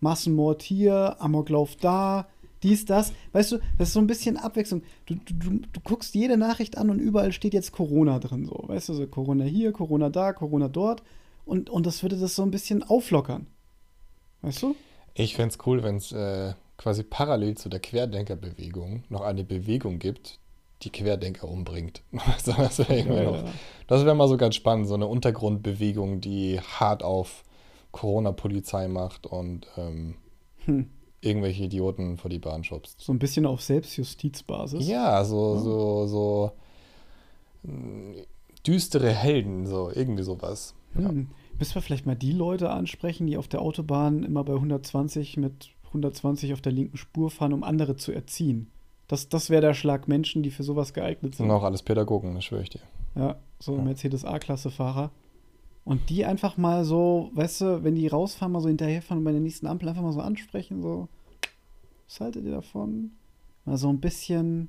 Massenmord hier, Amoklauf da, dies, das. Weißt du, das ist so ein bisschen Abwechslung. Du, du, du, guckst jede Nachricht an und überall steht jetzt Corona drin. So, weißt du, so Corona hier, Corona da, Corona dort. Und, und das würde das so ein bisschen auflockern. Weißt du? Ich fände es cool, wenn es äh, quasi parallel zu der Querdenkerbewegung noch eine Bewegung gibt, die Querdenker umbringt. Also das wäre noch- das wäre mal so ganz spannend, so eine Untergrundbewegung, die hart auf Corona-Polizei macht und ähm, Hm. Irgendwelche Idioten vor die Bahn schubst. So ein bisschen auf Selbstjustizbasis. Ja, so, Ja. so, so mh, düstere Helden, so irgendwie sowas. Ja. Hm. Müssen wir vielleicht mal die Leute ansprechen, die auf der Autobahn immer bei 120 mit 120 auf der linken Spur fahren, um andere zu erziehen. Das, das wäre der Schlag Menschen, die für sowas geeignet sind. sind auch alles Pädagogen, das schwöre ich dir. Ja, so Ja. Mercedes A-Klasse-Fahrer. Und die einfach mal so, weißt du, wenn die rausfahren, mal so hinterherfahren und bei der nächsten Ampel einfach mal so ansprechen, so, was haltet ihr davon? Mal so ein bisschen,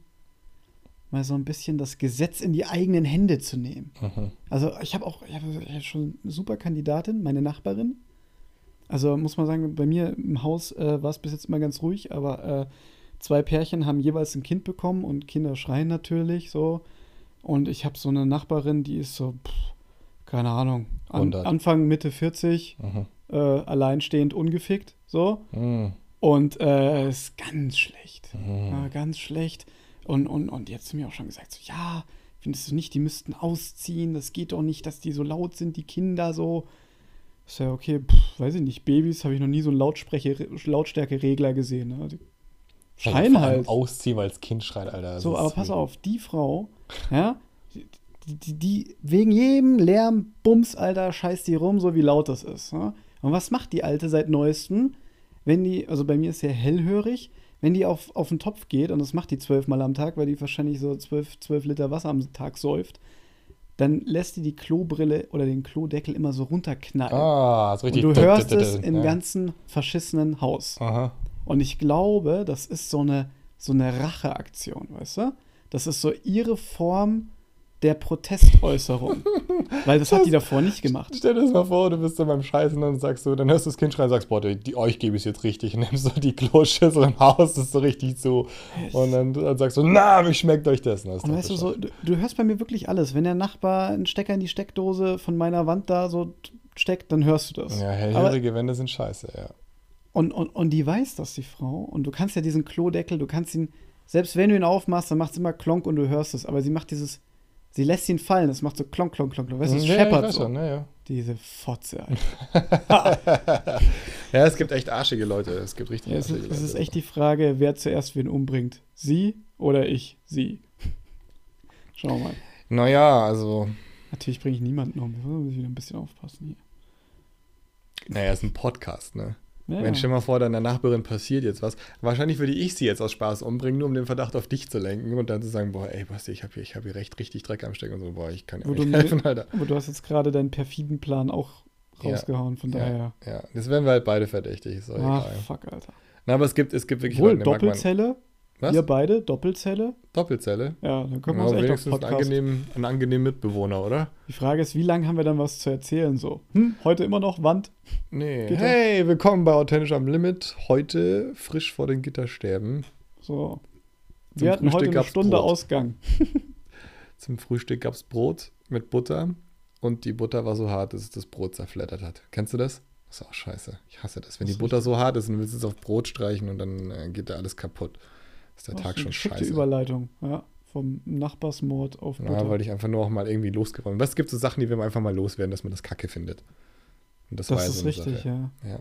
mal so ein bisschen das Gesetz in die eigenen Hände zu nehmen. Mhm. Also ich habe auch ich hab schon eine super Kandidatin, meine Nachbarin. Also muss man sagen, bei mir im Haus äh, war es bis jetzt immer ganz ruhig, aber äh, zwei Pärchen haben jeweils ein Kind bekommen und Kinder schreien natürlich so. Und ich habe so eine Nachbarin, die ist so, pff, keine Ahnung, an, 100. Anfang, Mitte 40, Mhm. äh, alleinstehend, ungefickt, so. Mhm. Und äh, ist ganz schlecht. Mhm. Ja, ganz schlecht. Und, und, und hat zu mir auch schon gesagt: so, Ja, findest du nicht, die müssten ausziehen? Das geht doch nicht, dass die so laut sind, die Kinder so. Ist ja okay, pff, weiß ich nicht. Babys habe ich noch nie so einen Lautstärkeregler gesehen. Ne? Die scheinen Vor allem halt. Ausziehen, weil das Kind schreit, Alter. Das So, aber pass auf, die Frau, ja, die, die, wegen jedem Lärm, Bums, Alter, scheißt die rum, so wie laut das ist. Ja? Und was macht die Alte seit neuestem, wenn die, also bei mir ist sie ja hellhörig, wenn die auf, auf den Topf geht, und das macht die zwölfmal am Tag, weil die wahrscheinlich so zwölf, zwölf Liter Wasser am Tag säuft, dann lässt die die Klobrille oder den Klodeckel immer so runterknallen. Ah, und richtig. du dut, hörst es im ganzen verschissenen Haus. Aha. Und ich glaube, das ist so eine, so eine Racheaktion, weißt du? Das ist so ihre Form der Protestäußerung. Weil das hat die davor nicht gemacht. Stell dir das mal vor, du bist so beim Scheißen und sagst so, dann hörst du das Kind schreien und sagst, boah, die, die euch gebe ich jetzt richtig. Und nimmst so die Kloschüssel im Haus, das ist so richtig so. Und dann, dann sagst du, na, wie schmeckt euch das? Und doch weißt du, so, du, du hörst bei mir wirklich alles. Wenn der Nachbar einen Stecker in die Steckdose von meiner Wand da so steckt, dann hörst du das. Ja, hellhörige Wände sind scheiße, ja. und, und, und die weiß das, die Frau. Und du kannst ja diesen Klodeckel, du kannst ihn, selbst wenn du ihn aufmachst, dann macht es immer Klonk und du hörst es. Aber sie macht dieses, sie lässt ihn fallen. Es macht so Klonk, Klonk, Klonk. Klonk. Weißt du, es ja, scheppert weiß so. schon, ja, ja. Diese Fotze, Alter. Ja, es gibt echt arschige Leute. Es gibt richtig Ja, es, arschige ist, es ist Leute. echt die Frage, wer zuerst wen umbringt. Sie oder ich? Sie. Schauen wir mal. Naja, also, Natürlich bringe ich niemanden um. Da muss ich wieder ein bisschen aufpassen hier. naja, es ist ein Podcast, ne? Ja, Wenn stell mal vor, deiner Nachbarin passiert jetzt was. Wahrscheinlich würde ich sie jetzt aus Spaß umbringen, nur um den Verdacht auf dich zu lenken und dann zu sagen, boah, ey, Basti, ich habe hier, ich hab hier recht richtig Dreck am Stecken und so, boah, ich kann dir nicht du- helfen, Alter. aber du hast jetzt gerade deinen perfiden Plan auch Ja. rausgehauen, von daher. Ja, ja, das wären wir halt beide verdächtig, ist Ach, egal. fuck, Alter. Na, aber es gibt, es gibt wirklich Wohl, Leute, Doppelzelle? Was? Wir beide, Doppelzelle? Doppelzelle? Ja, dann können wir uns echt auf wenigstens einen Podcast. angenehmen, einen angenehmen Mitbewohner, oder? Die Frage ist, wie lange haben wir dann was zu erzählen? So, hm, heute immer noch Wand? Nee. Gitter? Hey, willkommen bei Authentisch am Limit. Heute frisch vor den Gittersterben. So. Zum Wir hatten heute Frühstück eine gab's Stunde Brot. Ausgang. Zum Frühstück gab es Brot mit Butter und die Butter war so hart, dass es das Brot zerfleddert hat. Kennst du das? Das ist auch scheiße. Ich hasse das. Wenn Das die Butter so hart ist und du willst es auf Brot streichen und dann äh, geht da alles kaputt. Ist der Das Tag schon scheiße. Überleitung, ja. Vom Nachbarsmord auf Butter. Ja, weil ich einfach nur auch mal irgendwie losgeräumt Was gibt so Sachen, die wir einfach mal loswerden, dass man das Kacke findet? Und das, war das ja ist so richtig, ja. Ja.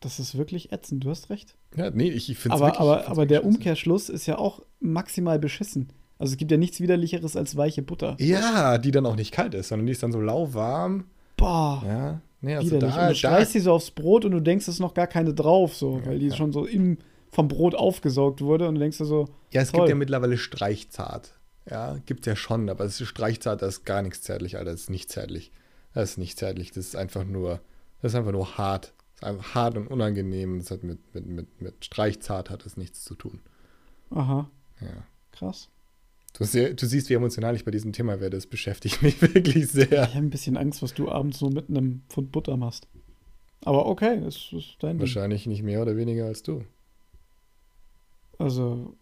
Das ist wirklich ätzend, du hast recht. ja, nee, ich, ich finde es Aber, wirklich. ich aber, aber der scheiße. Umkehrschluss ist ja auch maximal beschissen. Also es gibt ja nichts widerlicheres als weiche Butter. Ja, die dann auch nicht kalt ist, sondern die ist dann so lauwarm. Boah, Ja, nee, also widerlich. da, und du streichst sie so aufs Brot und du denkst, es ist noch gar keine drauf, so, weil die ja. schon so im, vom Brot aufgesaugt wurde und du denkst dir so, Ja, es Toll. gibt ja mittlerweile Streichzart. Ja, gibt ja schon, aber es ist Streichzart, das ist gar nichts zärtlich, Alter. Das ist nicht zärtlich. Das ist nicht zärtlich, das ist einfach nur, das ist einfach nur hart. Das ist einfach hart und unangenehm. Das hat mit, mit, mit, mit Streichzart hat es nichts zu tun. aha, Ja. krass. Du, du siehst, wie emotional ich bei diesem Thema werde. Das beschäftigt mich wirklich sehr. Ich habe ein bisschen Angst, was du abends so mit einem Pfund Butter machst. Aber okay, das ist dein Ding. Wahrscheinlich nicht mehr oder weniger als du. Also,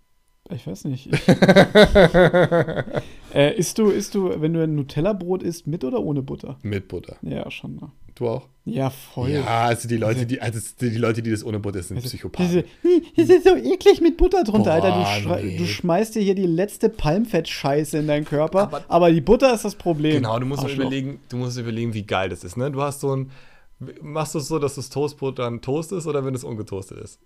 ich weiß nicht. Ich, äh, isst du, isst du, wenn du ein Nutella-Brot isst, mit oder ohne Butter? Mit Butter. Ja, schon. Ne? Du auch? Ja, voll. Ja, also die Leute, die, also die Leute, die das ohne Butter sind, Also, Psychopathen. Diese, "Hm, das ist so eklig mit Butter drunter, Alter. Du, Boah, nee. du schmeißt dir hier die letzte Palmfett-Scheiße in deinen Körper, aber, Aber- die Butter ist das Problem. Genau, du musst überlegen, du musst überlegen, wie geil das ist, ne? Du hast so ein machst du es so, dass das Toastbrot dann Toast ist oder wenn es ungetoastet ist?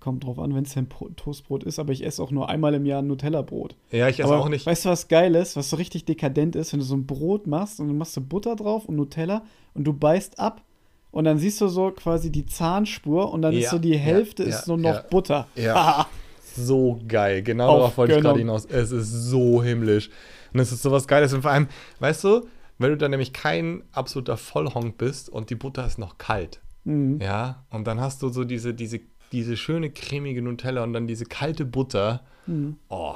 Kommt drauf an, wenn es ein Toastbrot ist, aber ich esse auch nur einmal im Jahr ein Nutella-Brot. Ja, ich esse Aber auch nicht. Weißt du, was geil ist, was so richtig dekadent ist, wenn du so ein Brot machst und dann machst du Butter drauf und Nutella und du beißt ab und dann siehst du so quasi die Zahnspur und dann Ja, ist so die Hälfte ja, ist nur noch Butter. ja. So geil. Genau Auf darauf wollte ich gerade Gönnung. hinaus. Es ist so himmlisch. Und es ist sowas Geiles. Und vor allem, weißt du, wenn du dann nämlich kein absoluter Vollhonk bist und die Butter ist noch kalt. mhm. Ja, und dann hast du so diese, diese, diese schöne cremige Nutella und dann diese kalte Butter. Mhm. Oh,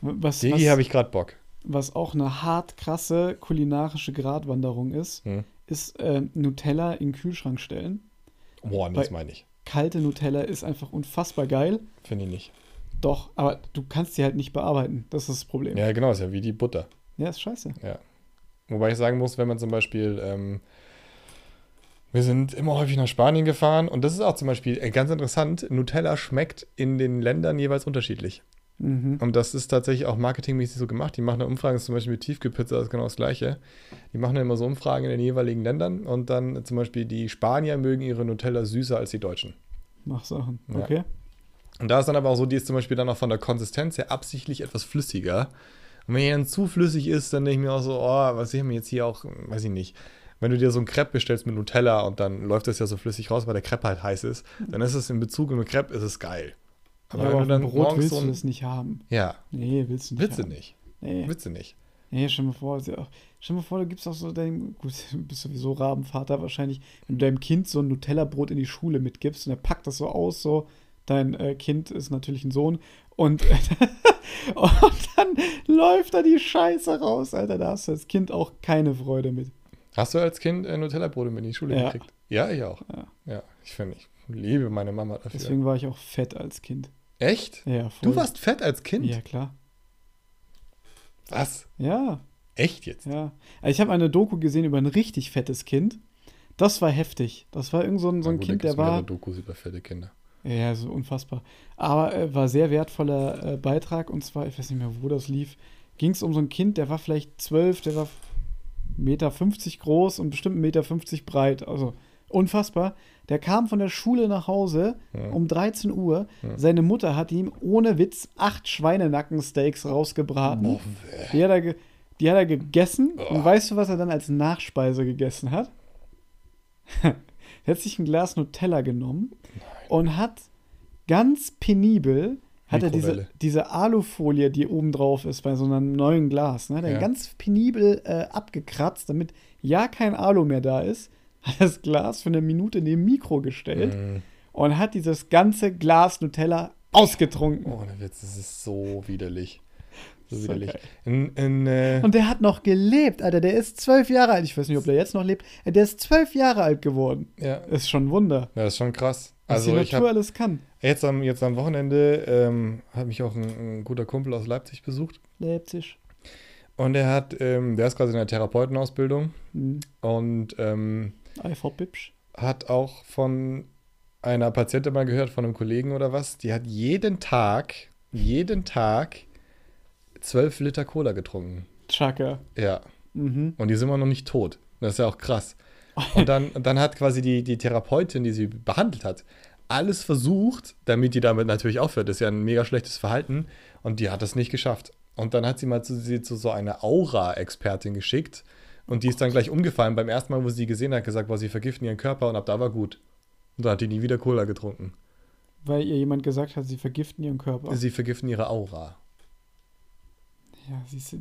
Was, Digi habe ich gerade Bock. was auch eine hart krasse kulinarische Gratwanderung ist, Hm. ist äh, Nutella in den Kühlschrank stellen. Boah, nee, das meine ich. Kalte Nutella ist einfach unfassbar geil. Finde ich nicht. Doch, aber du kannst sie halt nicht bearbeiten. Das ist das Problem. Ja, genau, ist ja wie die Butter. Ja, ist scheiße. Wobei ich sagen muss, wenn man zum Beispiel, ähm, wir sind immer häufig nach Spanien gefahren und das ist auch zum Beispiel äh, ganz interessant, Nutella schmeckt in den Ländern jeweils unterschiedlich. Mhm. Und das ist tatsächlich auch marketingmäßig so gemacht. Die machen eine Umfrage, zum Beispiel mit Tiefkühlpizza, das ist genau das Gleiche. Die machen immer so Umfragen in den jeweiligen Ländern und dann äh, zum Beispiel die Spanier mögen ihre Nutella süßer als die Deutschen. Mach Sachen. Ja. Okay. Und da ist dann aber auch so, die ist zum Beispiel dann auch von der Konsistenz her absichtlich etwas flüssiger. Und wenn die dann zu flüssig ist, dann denke ich mir auch so, oh, was ich mir jetzt hier auch, weiß ich nicht. Wenn du dir so ein Crepe bestellst mit Nutella und dann läuft das ja so flüssig raus, weil der Crepe halt heiß ist, dann ist es in Bezug mit Crepe ist es geil. Aber Ja, wenn du dann Brot willst so du das nicht haben. Ja, Nee, willst du nicht willst du haben. nicht. Nee. Willst du nicht. Nee, stell mir vor, ja auch, stell mir vor, du gibst auch so deinem, gut, du bist sowieso Rabenvater wahrscheinlich, wenn du deinem Kind so ein Nutella-Brot in die Schule mitgibst und er packt das so aus, so, dein äh, Kind ist natürlich ein Sohn und, und dann läuft da die Scheiße raus, Alter, da hast du als Kind auch keine Freude mit. Hast du als Kind äh, Nutella-Brote in die Schule Ja. gekriegt? Ja, ich auch. Ja. Ja, ich finde, ich liebe meine Mama dafür. Deswegen war ich auch fett als Kind. Echt? Ja, voll. Du warst fett als Kind? Ja, klar. Was? Ja, Echt jetzt? ja. Also ich habe eine Doku gesehen über ein richtig fettes Kind. Das war heftig. Das war irgend so ein, so ein gut, Kind, der war. Dokus über fette Kinder. Ja, so unfassbar. Aber äh, war sehr wertvoller äh, Beitrag und zwar, ich weiß nicht mehr, wo das lief, ging es um so ein Kind, der war vielleicht zwölf, der war 1,50 Meter groß und bestimmt 1,50 Meter breit. Also unfassbar. Der kam von der Schule nach Hause Ja. um 13 Uhr. Ja. Seine Mutter hat ihm ohne Witz acht Schweinenackensteaks rausgebraten. Boah, Die hat er, die hat er gegessen. Oh. Und weißt du, was er dann als Nachspeise gegessen hat? er hat sich ein Glas Nutella genommen und hat ganz penibel hat er diese, diese Alufolie, die oben drauf ist bei so einem neuen Glas, ne, hat er Ja. ganz penibel äh, abgekratzt, damit ja kein Alu mehr da ist, hat das Glas für eine Minute in den Mikro gestellt Mm. und hat dieses ganze Glas Nutella ausgetrunken. Ohne Witz, das ist so widerlich. So widerlich. In, in, äh, Und der hat noch gelebt, Alter. Der ist zwölf Jahre alt. Ich weiß nicht, ob der jetzt noch lebt. Der ist zwölf Jahre alt geworden. ja. Ist schon ein Wunder, ja, ist schon krass. was Also die ich Natur habe alles kann. jetzt am, jetzt am Wochenende ähm, hat mich auch ein, ein guter Kumpel aus Leipzig besucht. Leipzig. Und er hat, ähm, der ist gerade in der Therapeutenausbildung Hm. und ähm, Einfach bibsch. hat auch von einer Patientin mal gehört, von einem Kollegen oder was, die hat jeden Tag, jeden Tag zwölf Liter Cola getrunken. Chaka. Ja. Mhm. Und die sind immer noch nicht tot. Das ist ja auch krass. Und dann, dann hat quasi die, die Therapeutin, die sie behandelt hat, alles versucht, damit die damit natürlich aufhört. Das ist ja ein mega schlechtes Verhalten. Und die hat das nicht geschafft. Und dann hat sie mal zu, sie zu so einer Aura-Expertin geschickt. Und die ist dann gleich umgefallen. Beim ersten Mal, wo sie sie gesehen hat, gesagt, boah, sie vergiften ihren Körper. Und ab da war gut. Und dann hat die nie wieder Cola getrunken. Weil ihr jemand gesagt hat, sie vergiften ihren Körper. Sie vergiften ihre Aura. Ja, siehst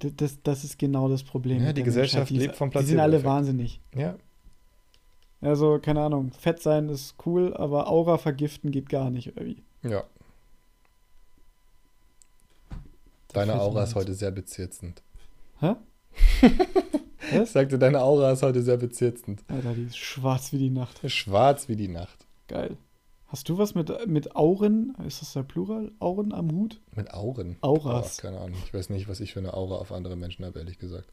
du, das, das ist genau das Problem. Ja, die. Gesellschaft Die- lebt vom Die sind alle wahnsinnig. Ja. Also, keine Ahnung, fett sein ist cool, aber Aura vergiften geht gar nicht, oder wie? Ja. Deine Aura ist heute sehr bezirzend. Hä? Ich sagte, deine Aura ist heute sehr bezirzend. Alter, die ist schwarz wie die Nacht. Schwarz wie die Nacht. Geil. Hast du was mit, mit Auren, ist das der Plural? Auren am Hut? Mit Auren. Auras. Oh, keine Ahnung. Ich weiß nicht, was ich für eine Aura auf andere Menschen habe, ehrlich gesagt.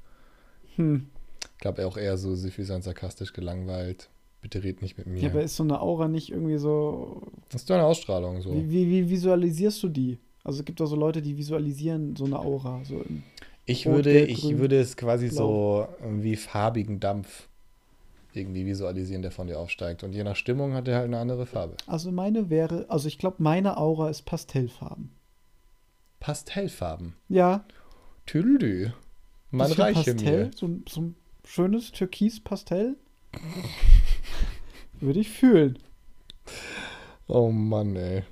Hm. Ich glaube auch eher so süffisant, sarkastisch, gelangweilt. Bitte red nicht mit mir. Ja, aber ist so eine Aura nicht irgendwie so. das ist doch eine Ausstrahlung so. Wie, wie, wie visualisierst du die? Also es gibt da so Leute, die visualisieren so eine Aura. So Ich Rot, würde, Gelb, ich Grün, würde es quasi so wie farbigen Dampf irgendwie visualisieren, der von dir aufsteigt. Und je nach Stimmung hat er halt eine andere Farbe. also meine wäre, also ich glaube, meine Aura ist Pastellfarben. Pastellfarben. Ja. Tüdelü. Man reiche Pastell, mir. So, ein- so ein schönes Türkis-Pastell. würde ich fühlen. Oh Mann, ey.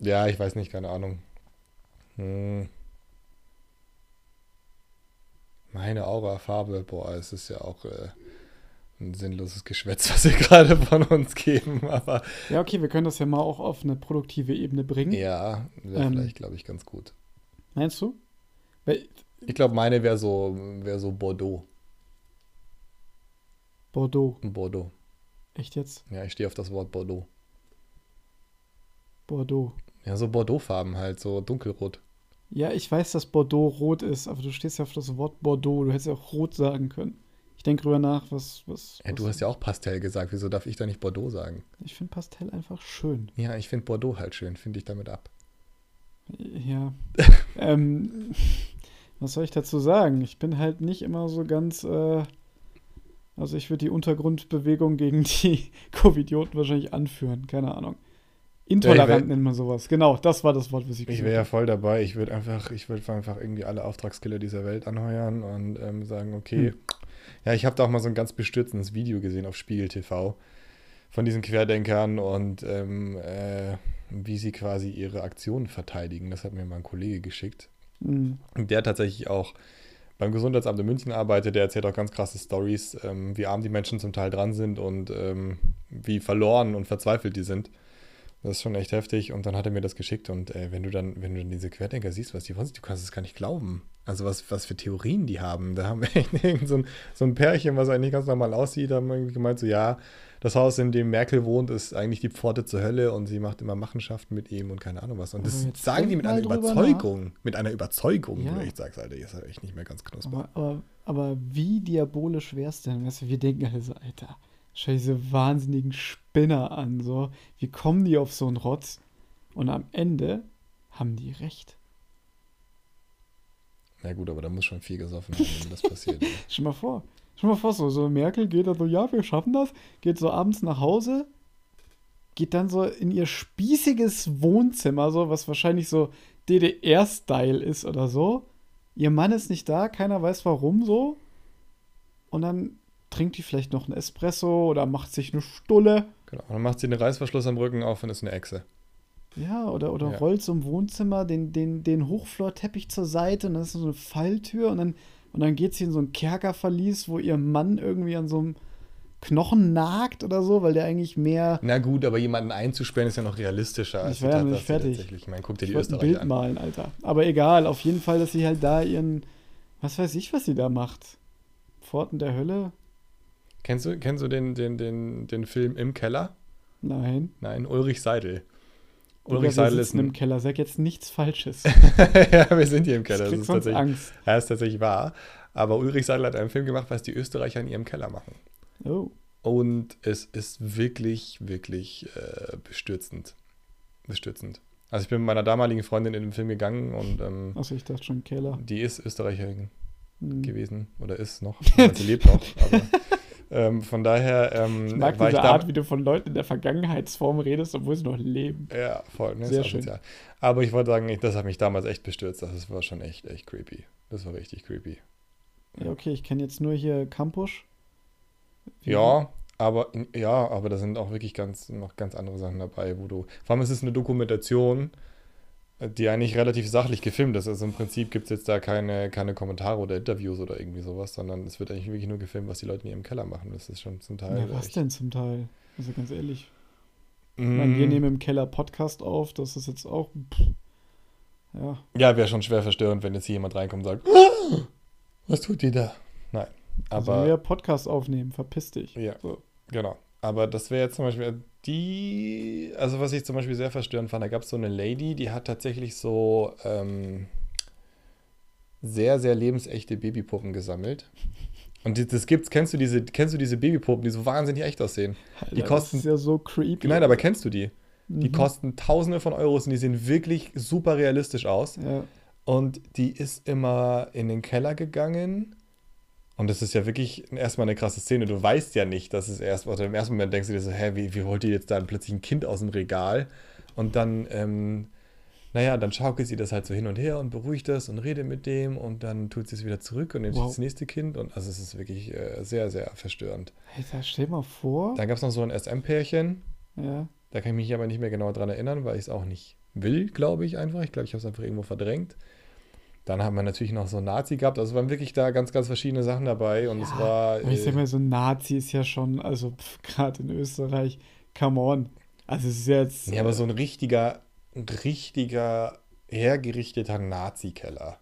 Ja, ich weiß nicht, keine Ahnung. Hm. Meine Aura-Farbe, boah, es ist ja auch äh, ein sinnloses Geschwätz, was wir gerade von uns geben, aber Ja, okay, wir können das ja mal auch auf eine produktive Ebene bringen. ja, wäre Ähm. vielleicht, glaube ich, ganz gut. Meinst du? Weil, Ich glaube, meine wäre so, wär so Bordeaux. Bordeaux, Bordeaux. echt jetzt? Ja, ich stehe auf das Wort Bordeaux. Bordeaux. Ja, so Bordeaux-Farben halt, so dunkelrot. Ja, ich weiß, dass Bordeaux rot ist, aber du stehst ja auf das Wort Bordeaux. Du hättest ja auch rot sagen können. Ich denke drüber nach, was. was, Ja, was du hast ja auch Pastell gesagt, wieso darf ich da nicht Bordeaux sagen? Ich finde Pastell einfach schön. Ja, ich finde Bordeaux halt schön, finde ich damit ab. Ja. ähm, was soll ich dazu sagen? Ich bin halt nicht immer so ganz. Äh, also, ich würde die Untergrundbewegung gegen die Covidioten wahrscheinlich anführen. Keine Ahnung. Intolerant Ja, wär- nennt man sowas. Genau, das war das Wort, was ich Ich wäre ja voll dabei. Ich würde einfach, ich würde einfach irgendwie alle Auftragskiller dieser Welt anheuern und ähm, sagen, okay. Hm. Ja, ich habe da auch mal so ein ganz bestürzendes Video gesehen auf Spiegel TV von diesen Querdenkern und ähm, äh, wie sie quasi ihre Aktionen verteidigen. Das hat mir mal ein Kollege geschickt. Mhm. Der tatsächlich auch beim Gesundheitsamt in München arbeitet, der erzählt auch ganz krasse Stories, ähm, wie arm die Menschen zum Teil dran sind und ähm, wie verloren und verzweifelt die sind. Das ist schon echt heftig. Und dann hat er mir das geschickt. Und äh, wenn du dann, wenn du dann diese Querdenker siehst, was die sich, du kannst es gar nicht glauben. Also was, was für Theorien die haben. Da haben wir echt irgend so ein, so ein Pärchen, was eigentlich ganz normal aussieht, haben irgendwie gemeint, so ja, das Haus, in dem Merkel wohnt, ist eigentlich die Pforte zur Hölle und sie macht immer Machenschaften mit ihm und keine Ahnung was. Und Aber das jetzt sagen die mit einer Überzeugung. Mit einer Überzeugung, Ja. wo du echt sagst, Alter, ihr seid echt nicht mehr ganz knusper. Aber, aber, aber wie diabolisch wär's denn? Weißt du, wir denken alle so, Alter, schau diese wahnsinnigen Spinner an, so. Wie kommen die auf so einen Rotz? Und am Ende haben die recht. Na gut, aber da muss schon viel gesoffen haben, wenn das passiert. Stell mal vor. Stell mal vor, so, so Merkel geht da so, ja, wir schaffen das, geht so abends nach Hause, geht dann so in ihr spießiges Wohnzimmer, so, was wahrscheinlich so DDR-Style ist oder so. Ihr Mann ist nicht da, keiner weiß warum so. Und dann trinkt die vielleicht noch einen Espresso oder macht sich eine Stulle. genau. Und dann macht sie einen Reißverschluss am Rücken auf und ist eine Echse. Ja, oder, oder Ja. rollt so im Wohnzimmer den, den, den Hochflorteppich zur Seite und dann ist so eine Falltür und dann, und dann geht sie in so ein Kerkerverlies, wo ihr Mann irgendwie an so einem Knochen nagt oder so, weil der eigentlich mehr. Na gut, aber jemanden einzusperren ist ja noch realistischer als Ich war ja nicht fertig. tatsächlich. Ich meine, guck dir Ich die ein Österreicher Bild an. malen, Alter. Aber egal, auf jeden Fall, dass sie halt da ihren. Was weiß ich, was sie da macht. Pforten der Hölle? Kennst du, kennst du den, den, den, den Film Im Keller? Nein. Nein, Ulrich Seidel. Ulrich Seidel ist im. Keller. Sag jetzt nichts Falsches. ja, wir sind hier im Keller. Das krieg ist tatsächlich, Angst. ja, ist tatsächlich wahr. Aber Ulrich Seidel hat einen Film gemacht, was die Österreicher in ihrem Keller machen. Oh. Und es ist wirklich, wirklich äh, bestürzend. Bestürzend. Also ich bin mit meiner damaligen Freundin in den Film gegangen und ähm, Achso, ich dachte schon Keller. die ist Österreicherin Hm. gewesen oder ist noch. Also sie lebt noch. Aber, ähm, von daher ähm, Ich mag ich diese da. Art, wie du von Leuten in der Vergangenheitsform redest, obwohl sie noch leben. Ja, voll. Ne, Sehr schön. asozial. Aber ich wollte sagen, ich, das hat mich damals echt bestürzt. Das war schon echt, echt creepy. Das war richtig creepy. Ja, okay, ich kenne jetzt nur hier Campusch. Wie- Ja, aber ja, aber da sind auch wirklich ganz noch ganz andere Sachen dabei, wo du. Vor allem ist es eine Dokumentation, die eigentlich relativ sachlich gefilmt ist. Also im Prinzip gibt es jetzt da keine, keine Kommentare oder Interviews oder irgendwie sowas, sondern es wird eigentlich wirklich nur gefilmt, was die Leute in ihrem Keller machen. Das ist schon zum Teil. Ja, was echt- denn zum Teil? Also ganz ehrlich. Ich Mm, meine, wir nehmen im Keller Podcast auf, das ist jetzt auch. Pff, ja. Ja, wäre schon schwer verstörend, wenn jetzt hier jemand reinkommt und sagt, "Ah, was tut die da? Nein. Also Aber wir Podcast aufnehmen, verpiss dich. Ja. So. Genau. Aber das wäre jetzt zum Beispiel die, also was ich zum Beispiel sehr verstörend fand, da gab es so eine Lady, die hat tatsächlich so ähm, sehr, sehr lebensechte Babypuppen gesammelt. Und die- das gibt's, kennst du diese, kennst du diese Babypuppen, die so wahnsinnig echt aussehen? Alter, Die kosten- Das ist ja so creepy. Nein, aber kennst du die? Die Mhm. kosten Tausende von Euros und die sehen wirklich super realistisch aus. Ja. Und die ist immer in den Keller gegangen. Und das ist ja wirklich erstmal eine krasse Szene. Du weißt ja nicht, dass es erst, oder im ersten Moment denkst du dir so, hä, wie, wie holt die jetzt dann plötzlich ein Kind aus dem Regal? Und dann, ähm, naja, dann schaukelt sie das halt so hin und her und beruhigt das und redet mit dem und dann tut sie es wieder zurück und nimmt Wow. das nächste Kind. Und also es ist wirklich äh, sehr, sehr verstörend. Alter, stell mal vor. Dann gab es noch so ein SM-Pärchen. Ja. Da kann ich mich aber nicht mehr genau dran erinnern, weil ich es auch nicht will, glaube ich einfach. Ich glaube, ich habe es einfach irgendwo verdrängt. Dann haben wir natürlich noch so einen Nazi gehabt. Also es waren wirklich da ganz, ganz verschiedene Sachen dabei. Und es war. Aber ich sag äh, mal, so ein Nazi ist ja schon, also gerade in Österreich, come on. Also es ist jetzt. Nee, aber so ein richtiger, ein richtiger hergerichteter Nazi-Keller.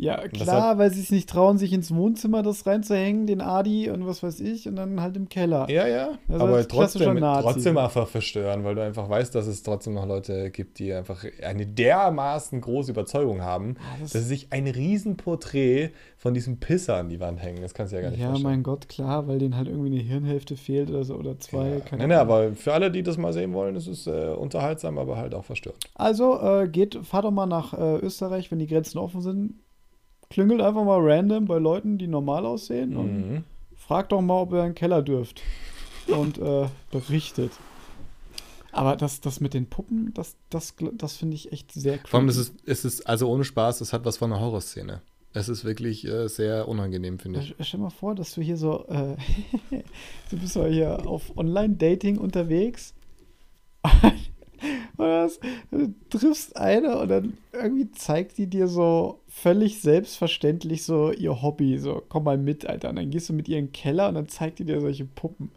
Ja, klar, weil sie es nicht trauen, sich ins Wohnzimmer das reinzuhängen, den Adi und was weiß ich, und dann halt im Keller. Ja, ja. Das aber klassischer trotzdem, trotzdem einfach verstören, weil du einfach weißt, dass es trotzdem noch Leute gibt, die einfach eine dermaßen große Überzeugung haben, Ah, das- dass sie sich ein Riesenporträt von diesem Pisser an die Wand hängen. Das kannst du ja gar nicht Ja, vorstellen. mein Gott, klar, weil denen halt irgendwie eine Hirnhälfte fehlt oder so, oder zwei. Ja. nee, Ahnung. aber für alle, die das mal sehen wollen, ist es äh, unterhaltsam, aber halt auch verstörend. Also, äh, geht, fahrt doch mal nach äh, Österreich, wenn die Grenzen offen sind. Klingelt einfach mal random bei Leuten, die normal aussehen und Mhm. fragt doch mal, ob ihr in den Keller dürft. Und äh, berichtet. Aber das, das mit den Puppen, das, das, das finde ich echt sehr Vor allem, es ist, es ist, also ohne Spaß, es hat was von einer Horrorszene. Es ist wirklich äh, sehr unangenehm, finde ich. Stell stell mal vor, dass du hier so, äh, du bist doch hier auf Online-Dating unterwegs. und das, du triffst eine und dann irgendwie zeigt die dir so völlig selbstverständlich so ihr Hobby. So, komm mal mit, Alter. Und dann gehst du mit ihr in den Keller und dann zeigt die dir solche Puppen.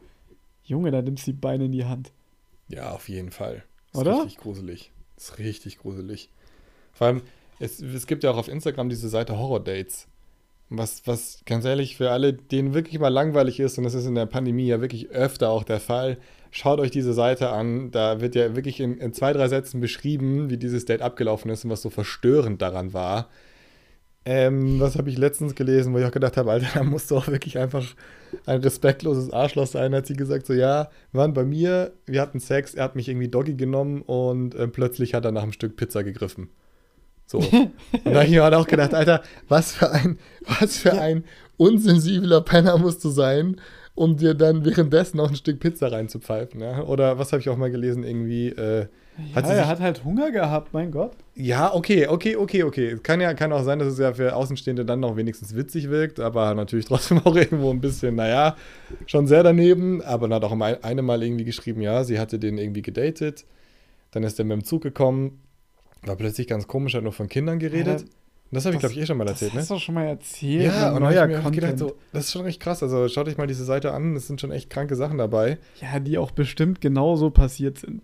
Junge, da nimmst du die Beine in die Hand. Ja, auf jeden Fall. Ist Oder? richtig gruselig. Ist richtig gruselig. Vor allem, es, es gibt ja auch auf Instagram diese Seite Horror Dates. Was, was ganz ehrlich für alle, denen wirklich mal langweilig ist, und das ist in der Pandemie ja wirklich öfter auch der Fall, schaut euch diese Seite an. Da wird ja wirklich in, in zwei, drei Sätzen beschrieben, wie dieses Date abgelaufen ist und was so verstörend daran war. Ähm, was habe ich letztens gelesen, wo ich auch gedacht habe, Alter, da musst du auch wirklich einfach ein respektloses Arschloch sein, hat sie gesagt, so ja, wir waren bei mir, wir hatten Sex, er hat mich irgendwie Doggy genommen und äh, plötzlich hat er nach einem Stück Pizza gegriffen. So. Und da habe ich mir halt auch gedacht, Alter, was für ein, was für ein unsensibler Penner musst du sein, um dir dann währenddessen noch ein Stück Pizza reinzupfeifen, ja? Oder was habe ich auch mal gelesen, irgendwie, äh, hat ja, er hat halt Hunger gehabt, mein Gott. ja, okay, okay, okay, okay. Kann ja kann auch sein, dass es ja für Außenstehende dann noch wenigstens witzig wirkt, aber natürlich trotzdem auch irgendwo ein bisschen, naja, schon sehr daneben. Aber dann hat auch eine Mal irgendwie geschrieben, ja, sie hatte den irgendwie gedatet. Dann ist er mit dem Zug gekommen, war plötzlich ganz komisch, hat nur von Kindern geredet. Ja, das habe ich, das- glaube ich, eh schon mal Das erzählt, ne? hast du doch schon mal erzählt. Ja, und mach ich gedacht, so, das ist schon echt krass. Also schaut euch mal diese Seite an, es sind schon echt kranke Sachen dabei. Ja, die auch bestimmt genauso passiert sind.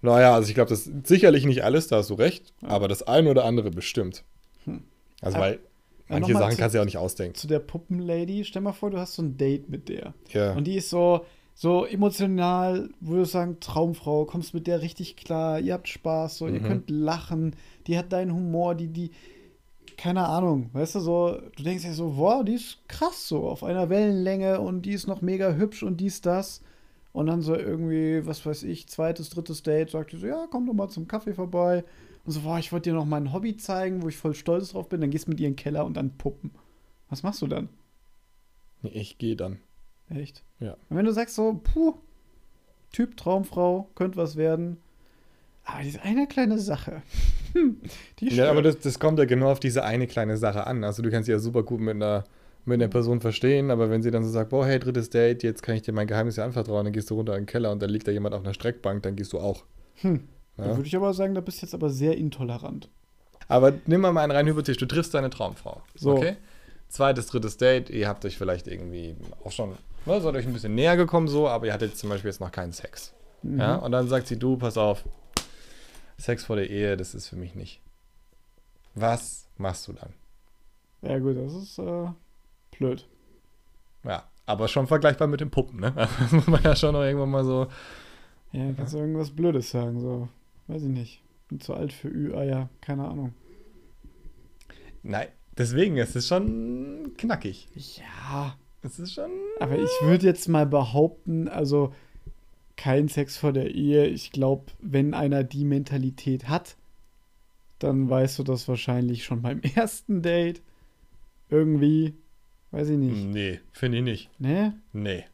Naja, also ich glaube, das ist sicherlich nicht alles, da hast du recht, Ja. aber das eine oder andere bestimmt. Hm. Also, weil Ja, manche Sachen zu- kannst du ja auch nicht ausdenken. Zu der Puppenlady, stell mal vor, du hast so ein Date mit der. Ja. Und die ist so, so emotional, würde ich sagen, Traumfrau, kommst mit der richtig klar, ihr habt Spaß, so, ihr Mhm. könnt lachen, die hat deinen Humor, die, die, keine Ahnung, weißt du, so, du denkst ja so, wow, die ist krass so, auf einer Wellenlänge und die ist noch mega hübsch und dies, das. Und dann so irgendwie, was weiß ich, zweites, drittes Date, sagt die so, ja, komm doch mal zum Kaffee vorbei. Und so, boah, ich wollte dir noch mein Hobby zeigen, wo ich voll stolz drauf bin. Dann gehst du mit ihr in den Keller und dann Puppen. Was machst du dann? Nee, Ich gehe dann. Echt? Ja. Und wenn du sagst so, puh, Typ Traumfrau, könnte was werden. Aber diese eine kleine Sache, die Ja, aber das, das kommt ja genau auf diese eine kleine Sache an. Also du kannst ja super gut mit einer, mit einer Person verstehen, aber wenn sie dann so sagt, boah, hey, drittes Date, jetzt kann ich dir mein Geheimnis ja anvertrauen, dann gehst du runter in den Keller und dann liegt da jemand auf einer Streckbank, dann gehst du auch. Hm. Da Ja? würde ich aber sagen, da bist du jetzt aber sehr intolerant. Aber nimm mal einen rein hypothetisch, du triffst deine Traumfrau. So. Okay? Zweites, drittes Date, ihr habt euch vielleicht irgendwie auch schon, ne, seid euch ein bisschen näher gekommen so, aber ihr hattet zum Beispiel jetzt noch keinen Sex. Mhm. Ja? Und dann sagt sie, du, pass auf, Sex vor der Ehe, das ist für mich nicht. Was machst du dann? Ja, gut, das ist äh, blöd. Ja, aber schon vergleichbar mit den Puppen, ne? Das muss man ja schon noch irgendwann mal so. Ja, kannst du irgendwas Blödes sagen, so, weiß ich nicht. Bin zu alt für Ü-Eier, keine Ahnung. Nein, deswegen, es ist schon knackig. Ja, Es ist schon. aber ich würde jetzt mal behaupten, also kein Sex vor der Ehe. Ich glaube, wenn einer die Mentalität hat, dann weißt du das wahrscheinlich schon beim ersten Date. Irgendwie, weiß ich nicht. Nee, finde ich nicht. Ne? Nee.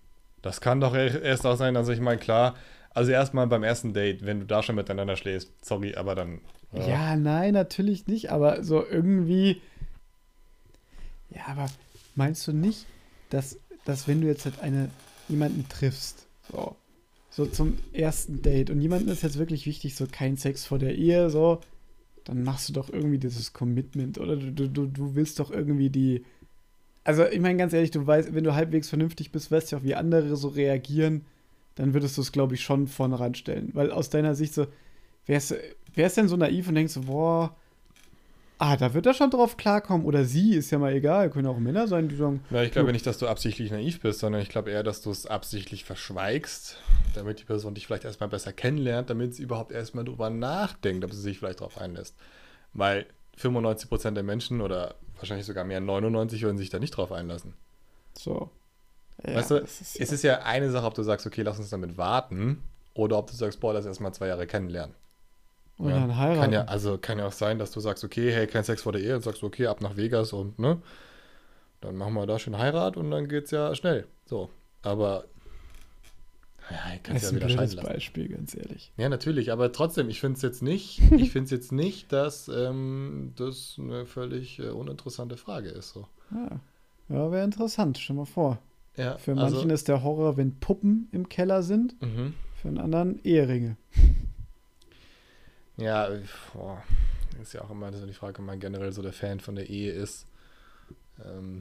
Das kann doch erst auch sein, also ich meine, klar, also erstmal beim ersten Date, wenn du da schon miteinander schläfst, sorry, aber dann. äh, Ja, nein, natürlich nicht, aber so irgendwie. Ja, aber meinst du nicht, dass, dass wenn du jetzt halt eine, jemanden triffst, so, so zum ersten Date und jemandem ist jetzt wirklich wichtig, so kein Sex vor der Ehe, so, dann machst du doch irgendwie dieses Commitment oder du, du, du willst doch irgendwie die. Also, ich meine, ganz ehrlich, du weißt, wenn du halbwegs vernünftig bist, weißt du auch, wie andere so reagieren, dann würdest du es, glaube ich, schon vorne ranstellen. Weil aus deiner Sicht so, wärst wär's denn so naiv und denkst so, boah, ah, da wird er schon drauf klarkommen. Oder sie, ist ja mal egal, können auch Männer sein, die sagen, Na, ich glaube nicht, dass du absichtlich naiv bist, sondern ich glaube eher, dass du es absichtlich verschweigst, damit die Person dich vielleicht erstmal besser kennenlernt, damit sie überhaupt erstmal drüber nachdenkt, ob sie sich vielleicht darauf einlässt. Weil 95% der Menschen oder wahrscheinlich sogar mehr 99 würden sich da nicht drauf einlassen. so. Ja, weißt du, ist es ist ja eine Sache, ob du sagst, okay, lass uns damit warten, oder ob du sagst, boah, lass erstmal zwei Jahre kennenlernen. Und Ja, dann heiraten. Kann ja, also kann ja auch sein, dass du sagst, okay, hey, kein Sex vor der Ehe, und sagst, okay, ab nach Vegas und ne, dann machen wir da schön Heirat und dann geht's ja schnell. So, aber ja, das kannst ist ja ein wieder scheiden lassen. Beispiel, ganz ehrlich. Ja, natürlich, aber trotzdem, ich finde es jetzt nicht, ich finde es jetzt nicht, dass ähm, das eine völlig äh, uninteressante Frage ist. So. Ja, ja wäre interessant, stell mal vor. Ja, Für also, manchen ist der Horror, wenn Puppen im Keller sind, mhm. für einen anderen Eheringe. Ja, boah, ist ja auch immer so die Frage, ob man generell so der Fan von der Ehe ist. Ähm,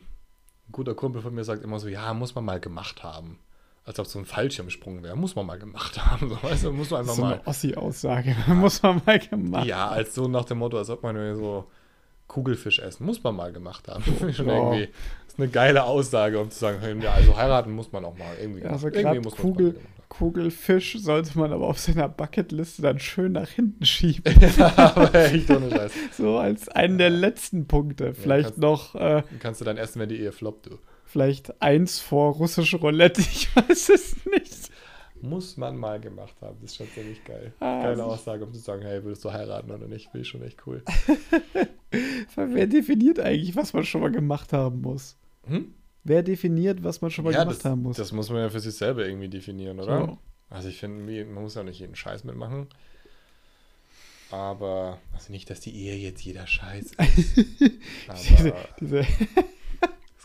ein guter Kumpel von mir sagt immer so, ja, muss man mal gemacht haben. Als ob so ein Fallschirmsprung wäre, muss man mal gemacht haben. So, weißt du, muss man einfach so mal. eine Ossi-Aussage, muss man mal gemacht Ja, als so nach dem Motto, als ob man so Kugelfisch essen, muss man mal gemacht haben. Ich schon Ja. irgendwie, ist eine geile Aussage, um zu sagen, ja, also heiraten muss man auch mal irgendwie. Ja, also irgendwie muss Kugel, haben. Kugelfisch sollte man aber auf seiner Bucketliste dann schön nach hinten schieben. ja, aber echt ohne Scheiß. So als einen der letzten Punkte. Vielleicht kannst- noch, äh, kannst du dann essen, wenn die Ehe floppt, du. Vielleicht eins vor russisch Roulette, ich weiß es nicht. Muss man mal gemacht haben. Das ist schon ziemlich geil. Ah, Geile Aussage, um zu sagen, hey, würdest du heiraten oder nicht? Finde ich schon echt cool. Wer definiert eigentlich, was man schon mal gemacht haben muss? Hm? Wer definiert, was man schon mal Ja, gemacht das, haben muss? das muss man ja für sich selber irgendwie definieren, oder? So. Also ich finde, man muss ja nicht jeden Scheiß mitmachen. Aber, also nicht, dass die Ehe jetzt jeder Scheiß ist. diese, aber diese, das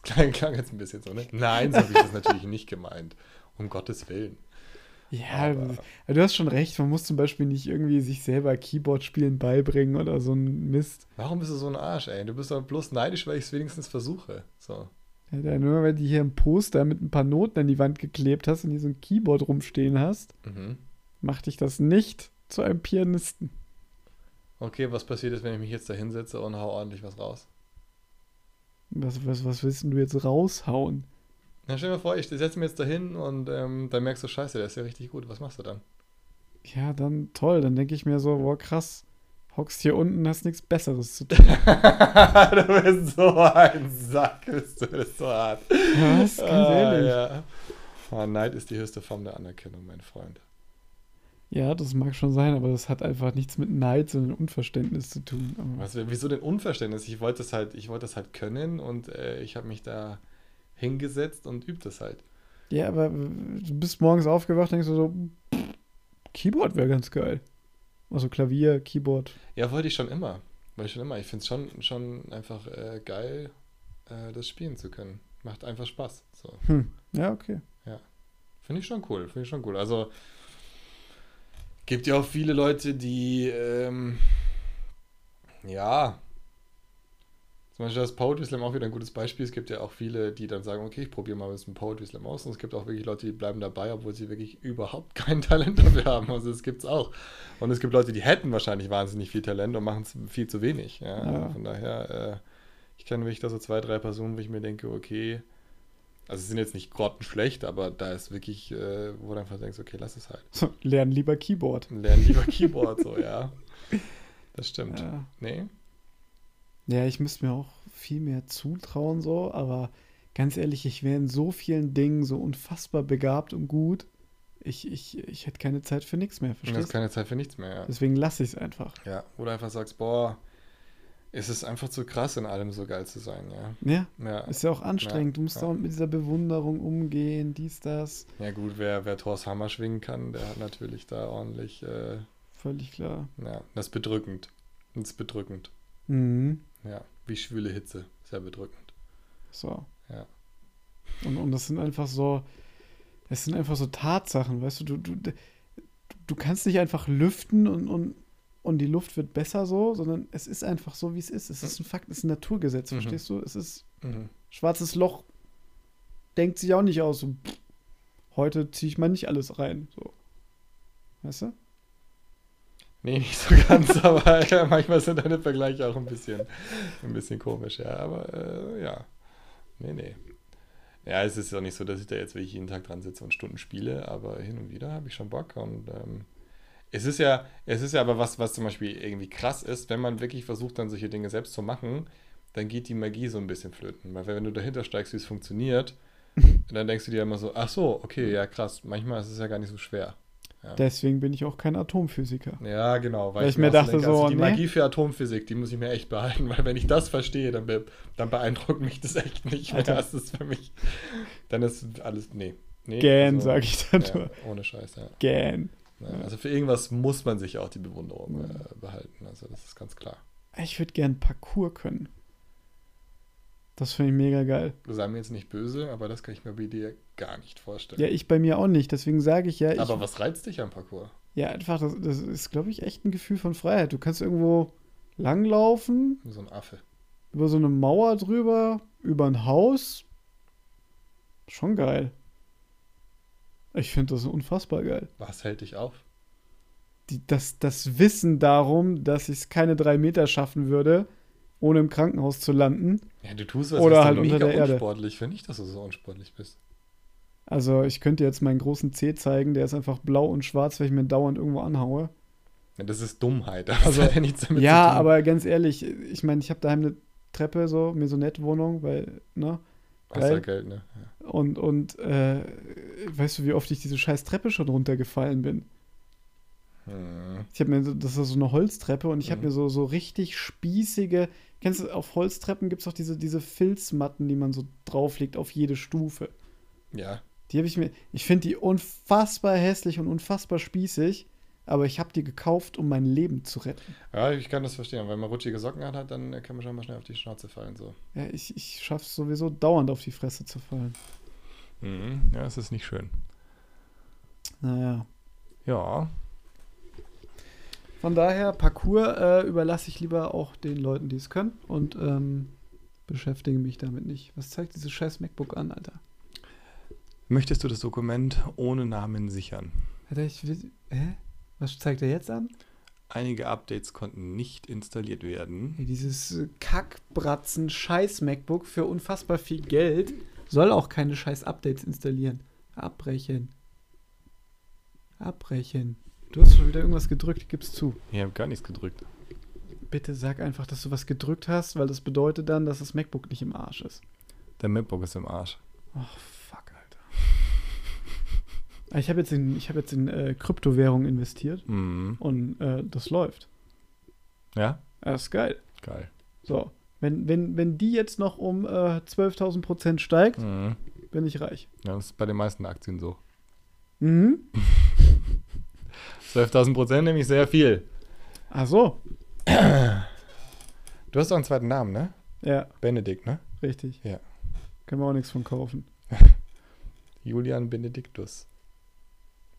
klang, klang jetzt ein bisschen so, ne? Nein, so habe ich das natürlich nicht gemeint. Um Gottes Willen. ja, Aber- du hast schon recht, man muss zum Beispiel nicht irgendwie sich selber Keyboard-Spielen beibringen oder so ein Mist. Warum bist du so ein Arsch, ey? Du bist doch bloß neidisch, weil ich es wenigstens versuche. So. Ja, nur wenn du hier ein Poster mit ein paar Noten an die Wand geklebt hast und hier so ein Keyboard rumstehen hast, Mhm. macht dich das nicht zu einem Pianisten. Okay, was passiert ist, wenn ich mich jetzt da hinsetze und hau ordentlich was raus? Was, was, was willst du jetzt raushauen? Na, stell dir mal vor, ich setze mich jetzt da hin und ähm, dann merkst du, scheiße, der ist ja richtig gut. Was machst du dann? Ja, dann toll. Dann denke ich mir so, boah, krass. Hockst hier unten, hast nichts Besseres zu tun. du bist so ein Sack, bist du das ist so hart. Was? Ganz Ah, ehrlich. ja. Ah, Neid ist die höchste Form der Anerkennung, mein Freund. Ja, das mag schon sein, aber das hat einfach nichts mit Neid, sondern Unverständnis zu tun. Was, wieso denn Unverständnis? Ich wollte das halt, ich wollte das halt können und äh, ich habe mich da hingesetzt und übt das halt. Ja, aber du bist morgens aufgewacht, denkst du so, pff, Keyboard wäre ganz geil. Also Klavier, Keyboard. Ja, wollte ich schon immer. Wollte ich schon immer. Ich finde es schon, schon einfach äh, geil, äh, das spielen zu können. Macht einfach Spaß. So. Hm. Ja, okay. Finde ich schon cool, finde ich schon cool. Also gibt ja auch viele Leute, die ähm, ja zum Beispiel das Poetry Slam auch wieder ein gutes Beispiel. Es gibt ja auch viele, die dann sagen, okay, ich probiere mal ein bisschen Poetry Slam aus. Und es gibt auch wirklich Leute, die bleiben dabei, obwohl sie wirklich überhaupt kein Talent dafür haben. Also es gibt es auch. Und es gibt Leute, die hätten wahrscheinlich wahnsinnig viel Talent und machen es viel zu wenig. Ja? Ja. Von daher, äh, ich kenne wirklich da so zwei, drei Personen, wo ich mir denke, okay, also sie sind jetzt nicht grottenschlecht, aber da ist wirklich, äh, wo du einfach denkst, okay, lass es halt. So, lern lieber Keyboard. Lernen lieber Keyboard, so, ja. Das stimmt. Ja. Nee? ja, ich müsste mir auch viel mehr zutrauen, so, aber ganz ehrlich, ich wäre in so vielen Dingen so unfassbar begabt und gut. Ich, ich, ich hätte keine Zeit für nichts mehr, verstehst du? keine Zeit für nichts mehr, ja. Deswegen lasse ich es einfach. ja. Oder einfach sagst, boah, es ist einfach zu krass, in allem so geil zu sein, ja. Ja, Ja, ist ja auch anstrengend. Du musst ja. dauernd mit dieser Bewunderung umgehen, dies, das. ja gut, wer, wer Thors Hammer schwingen kann, der hat natürlich da ordentlich, äh, Völlig klar. ja, das ist bedrückend. Das ist bedrückend. Mhm. Ja, wie schwüle Hitze. Sehr bedrückend. So. Ja. Und, und das sind einfach so, das sind einfach so Tatsachen, weißt du, du, du, du kannst nicht einfach lüften und, und, und die Luft wird besser so, sondern es ist einfach so, wie es ist. Es ist ein Fakt, es ist ein Naturgesetz, Mhm. verstehst du? Es ist Mhm. schwarzes Loch, denkt sich auch nicht aus. So, pff, heute ziehe ich mal nicht alles rein. So. Weißt du? Nee, nicht so ganz, aber ja, manchmal sind deine Vergleiche auch ein bisschen, ein bisschen komisch, ja. Aber äh, ja. Nee, nee. Ja, es ist auch nicht so, dass ich da jetzt wirklich jeden Tag dran sitze und Stunden spiele, aber hin und wieder habe ich schon Bock und ähm, es ist ja, es ist ja aber was, was zum Beispiel irgendwie krass ist, wenn man wirklich versucht, dann solche Dinge selbst zu machen, dann geht die Magie so ein bisschen flöten. Weil wenn du dahinter steigst, wie es funktioniert, dann denkst du dir immer so, ach so, okay, ja krass, manchmal ist es ja gar nicht so schwer. Ja. Deswegen bin ich auch kein Atomphysiker. Ja, genau. Weil ich mir dachte also so, die nee. Magie für Atomphysik, die muss ich mir echt behalten, weil wenn ich das verstehe, dann, be dann beeindruckt mich das echt nicht mehr. Alter. Das ist für mich, dann ist alles, nee. nee Gähn, also, sag ich dann ja, nur. Ohne Scheiß, ja. Gähn. Ja. Also für irgendwas muss man sich auch die Bewunderung äh, behalten. Also das ist ganz klar. Ich würde gern Parkour können. Das finde ich mega geil. Sei mir jetzt nicht böse, aber das kann ich mir bei dir gar nicht vorstellen. Ja, ich bei mir auch nicht. Deswegen sage ich ja, ich, aber was reizt dich am Parcours? ja, einfach, das, das ist, glaube ich, echt ein Gefühl von Freiheit. Du kannst irgendwo langlaufen, So ein Affe. über so eine Mauer drüber, über ein Haus. Schon geil. Ich finde das unfassbar geil. Was hält dich auf? Die, das, das Wissen darum, dass ich es keine drei Meter schaffen würde, ohne im Krankenhaus zu landen. Ja, du tust was, Oder was halt unter der Erde. unsportlich. Ich finde nicht, dass du so unsportlich bist. Also ich könnte jetzt meinen großen Zeh zeigen, der ist einfach blau und schwarz, weil ich mir dauernd irgendwo anhaue. Ja, das ist Dummheit. Das Also, hat ja nichts damit ja, zu tun. aber ganz ehrlich, ich meine, ich habe daheim eine Treppe, so Maisonette-Wohnung, weil, ne? Geil. Geld, ne? Ja. Und, und äh, weißt du, wie oft ich diese scheiß Treppe schon runtergefallen bin? Hm. Ich habe mir, das ist so eine Holztreppe und ich habe Mhm. mir so, so richtig spießige, kennst du, auf Holztreppen gibt es auch diese, diese Filzmatten, die man so drauflegt auf jede Stufe. Ja. Die habe ich mir, ich finde die unfassbar hässlich und unfassbar spießig, aber ich habe die gekauft, um mein Leben zu retten. ja, ich kann das verstehen. Wenn man rutschige Socken hat, dann kann man schon mal schnell auf die Schnauze fallen. So. Ja, ich, ich schaffe es sowieso dauernd auf die Fresse zu fallen. Mhm. Ja, es ist nicht schön. Naja. Ja. Von daher, Parcours äh, überlasse ich lieber auch den Leuten, die es können und ähm, beschäftige mich damit nicht. Was zeigt dieses scheiß MacBook an, Alter? Möchtest du das Dokument ohne Namen sichern? Alter, ich will. Hä? Was zeigt er jetzt an? Einige Updates konnten nicht installiert werden. Hey, dieses äh, Kackbratzen scheiß MacBook für unfassbar viel Geld soll auch keine scheiß Updates installieren. Abbrechen. Abbrechen. Du hast schon wieder irgendwas gedrückt, gib's zu. Ich habe gar nichts gedrückt. Bitte sag einfach, dass du was gedrückt hast, weil das bedeutet dann, dass das MacBook nicht im Arsch ist. Der MacBook ist im Arsch. Ach, fuck, Alter. Ich habe jetzt in, ich hab jetzt in äh, Kryptowährung investiert Mhm. und äh, das läuft. Ja? Das ist geil. Geil. So, wenn, wenn, wenn die jetzt noch um äh, 12.000 Prozent steigt, Mhm. bin ich reich. Ja, das ist bei den meisten Aktien so. Mhm. 12.000 Prozent, nämlich sehr viel. Ach so. Du hast doch einen zweiten Namen, ne? Ja, Benedikt, ne? richtig. Ja. Können wir auch nichts von kaufen. Julian Benediktus.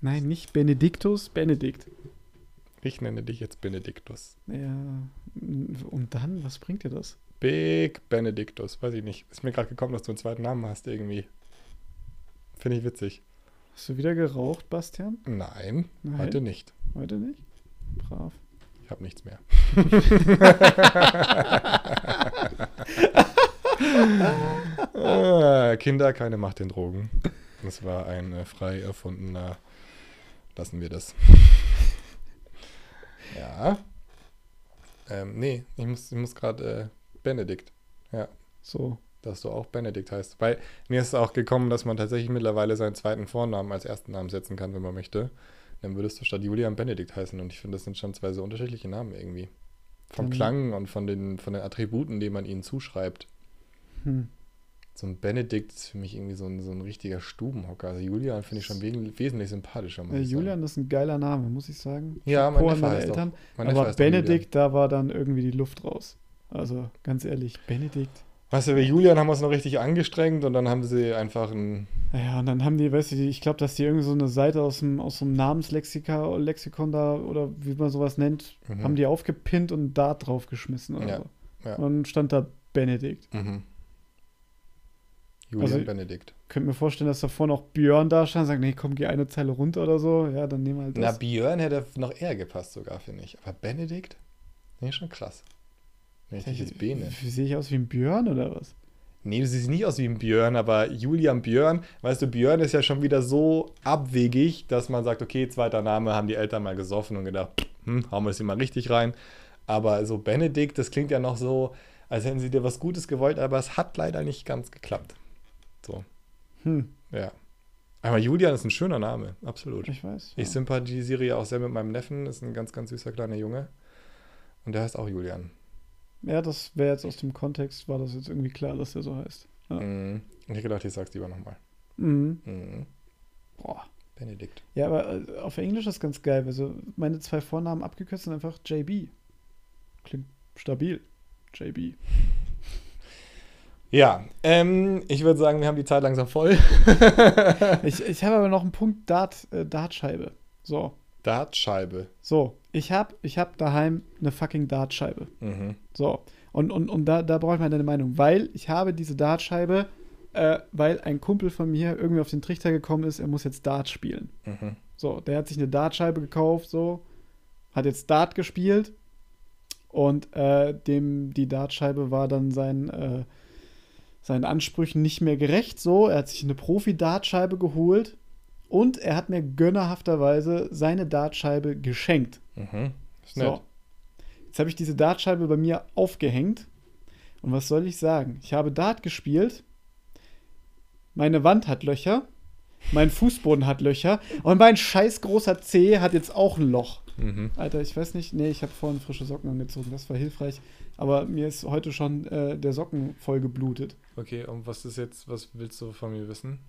Nein, nicht Benediktus, Benedikt. Ich nenne dich jetzt Benediktus. Ja, und dann, was bringt dir das? Big Benediktus, weiß ich nicht. Ist mir gerade gekommen, dass du einen zweiten Namen hast irgendwie. Finde ich witzig. Hast du wieder geraucht, Bastian? Nein, Nein. heute nicht. Heute nicht? Brav. Ich habe nichts mehr. äh, Kinder, keine Macht den Drogen. Das war ein äh, frei erfundener. Lassen wir das. ja. Ähm, nee, ich muss, ich muss gerade Benedikt. So. dass du auch Benedikt heißt. Weil mir ist auch gekommen, dass man tatsächlich mittlerweile seinen zweiten Vornamen als ersten Namen setzen kann, wenn man möchte. Dann würdest du statt Julian Benedikt heißen. Und ich finde, das sind schon zwei so unterschiedliche Namen irgendwie. Vom Dann- Klang und von den, von den Attributen, die man ihnen zuschreibt. Hm. So ein Benedikt ist für mich irgendwie so ein, so ein richtiger Stubenhocker. Also Julian finde ich schon wesentlich sympathischer. Muss Äh, Julian ist ein geiler Name, muss ich sagen. Ja, mein Neffe meine heißt auch- Eltern. Mein Neffe Aber. Benedikt, da war dann irgendwie die Luft raus. Also ganz ehrlich, Benedikt. Weißt du, bei Julian haben wir es noch richtig angestrengt und dann haben sie einfach ein. Ja, und dann haben die, weißt du, ich glaube, dass die irgendwie so eine Seite aus dem, aus so einem Namenslexika, Lexikon da oder wie man sowas nennt, Mhm. haben die aufgepinnt und ein Dart draufgeschmissen oder Ja, so. ja. Und dann stand da Benedikt. Mhm. Julian Also- Benedikt. Könnt mir vorstellen, dass davor noch Björn da stand und sagt, nee, komm, geh eine Zeile runter oder so. Ja, dann nehmen wir halt Na, das. Björn hätte noch eher gepasst, sogar, finde ich. Aber Benedikt? Nee, schon krass. Ich jetzt Bene. Sehe ich aus wie ein Björn oder was? Nee, du siehst nicht aus wie ein Björn, aber Julian Björn, weißt du, Björn ist ja schon wieder so abwegig, dass man sagt, okay, zweiter Name, haben die Eltern mal gesoffen und gedacht, hm, hauen wir es hier mal richtig rein. Aber so Benedikt, das klingt ja noch so, als hätten sie dir was Gutes gewollt, aber es hat leider nicht ganz geklappt. So, Hm, ja. Aber Julian ist ein schöner Name, absolut. ich weiß. Ich ja. sympathisiere ja auch sehr mit meinem Neffen, ist ein ganz, ganz süßer kleiner Junge. Und der heißt auch Julian. Ja, das wäre jetzt aus dem Kontext, war das jetzt irgendwie klar, dass der so heißt. Ja. Mhm. Ich hab gedacht, ich sag's lieber nochmal. Mhm. Mhm. Boah. Benedikt. Ja, aber äh, auf Englisch ist ganz geil. Also meine zwei Vornamen abgekürzt sind einfach JB. Klingt stabil. JB. Ja, ähm, ich würde sagen, wir haben die Zeit langsam voll. Ich, ich habe aber noch einen Punkt Dart, äh, Dartscheibe. So. Dartscheibe. So. Ich habe ich hab daheim eine fucking Dartscheibe. Mhm. So. Und, und, und da, da brauche ich mal deine Meinung. Weil ich habe diese Dartscheibe, äh, weil ein Kumpel von mir irgendwie auf den Trichter gekommen ist, er muss jetzt Dart spielen. Mhm. So, der hat sich eine Dartscheibe gekauft, so, hat jetzt Dart gespielt und äh, dem die Dartscheibe war dann sein, äh, seinen Ansprüchen nicht mehr gerecht, so, er hat sich eine Profi-Dartscheibe geholt und er hat mir gönnerhafterweise seine Dartscheibe geschenkt. Mhm. Ist nett. So. Jetzt habe ich diese Dartscheibe bei mir aufgehängt. Und was soll ich sagen? Ich habe Dart gespielt. Meine Wand hat Löcher. Mein Fußboden hat Löcher. Und mein scheiß großer Zeh hat jetzt auch ein Loch. Mhm. Alter, ich weiß nicht. Nee, ich habe vorhin frische Socken angezogen. Das war hilfreich. Aber mir ist heute schon äh, der Socken voll geblutet. Okay, und was ist jetzt, was willst du von mir wissen?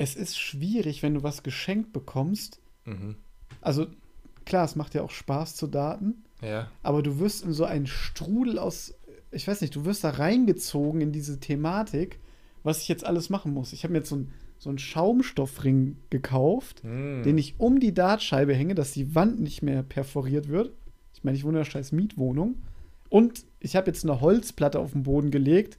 Es ist schwierig, wenn du was geschenkt bekommst. Mhm. Also, klar, es macht ja auch Spaß zu daten. Ja. aber du wirst in so einen Strudel aus, ich weiß nicht, du wirst da reingezogen in diese Thematik, was ich jetzt alles machen muss. Ich habe mir jetzt so, ein, so einen Schaumstoffring gekauft, Mhm. den ich um die Dartscheibe hänge, dass die Wand nicht mehr perforiert wird. Ich meine, ich wohne in einer scheiß Mietwohnung. Und ich habe jetzt eine Holzplatte auf den Boden gelegt,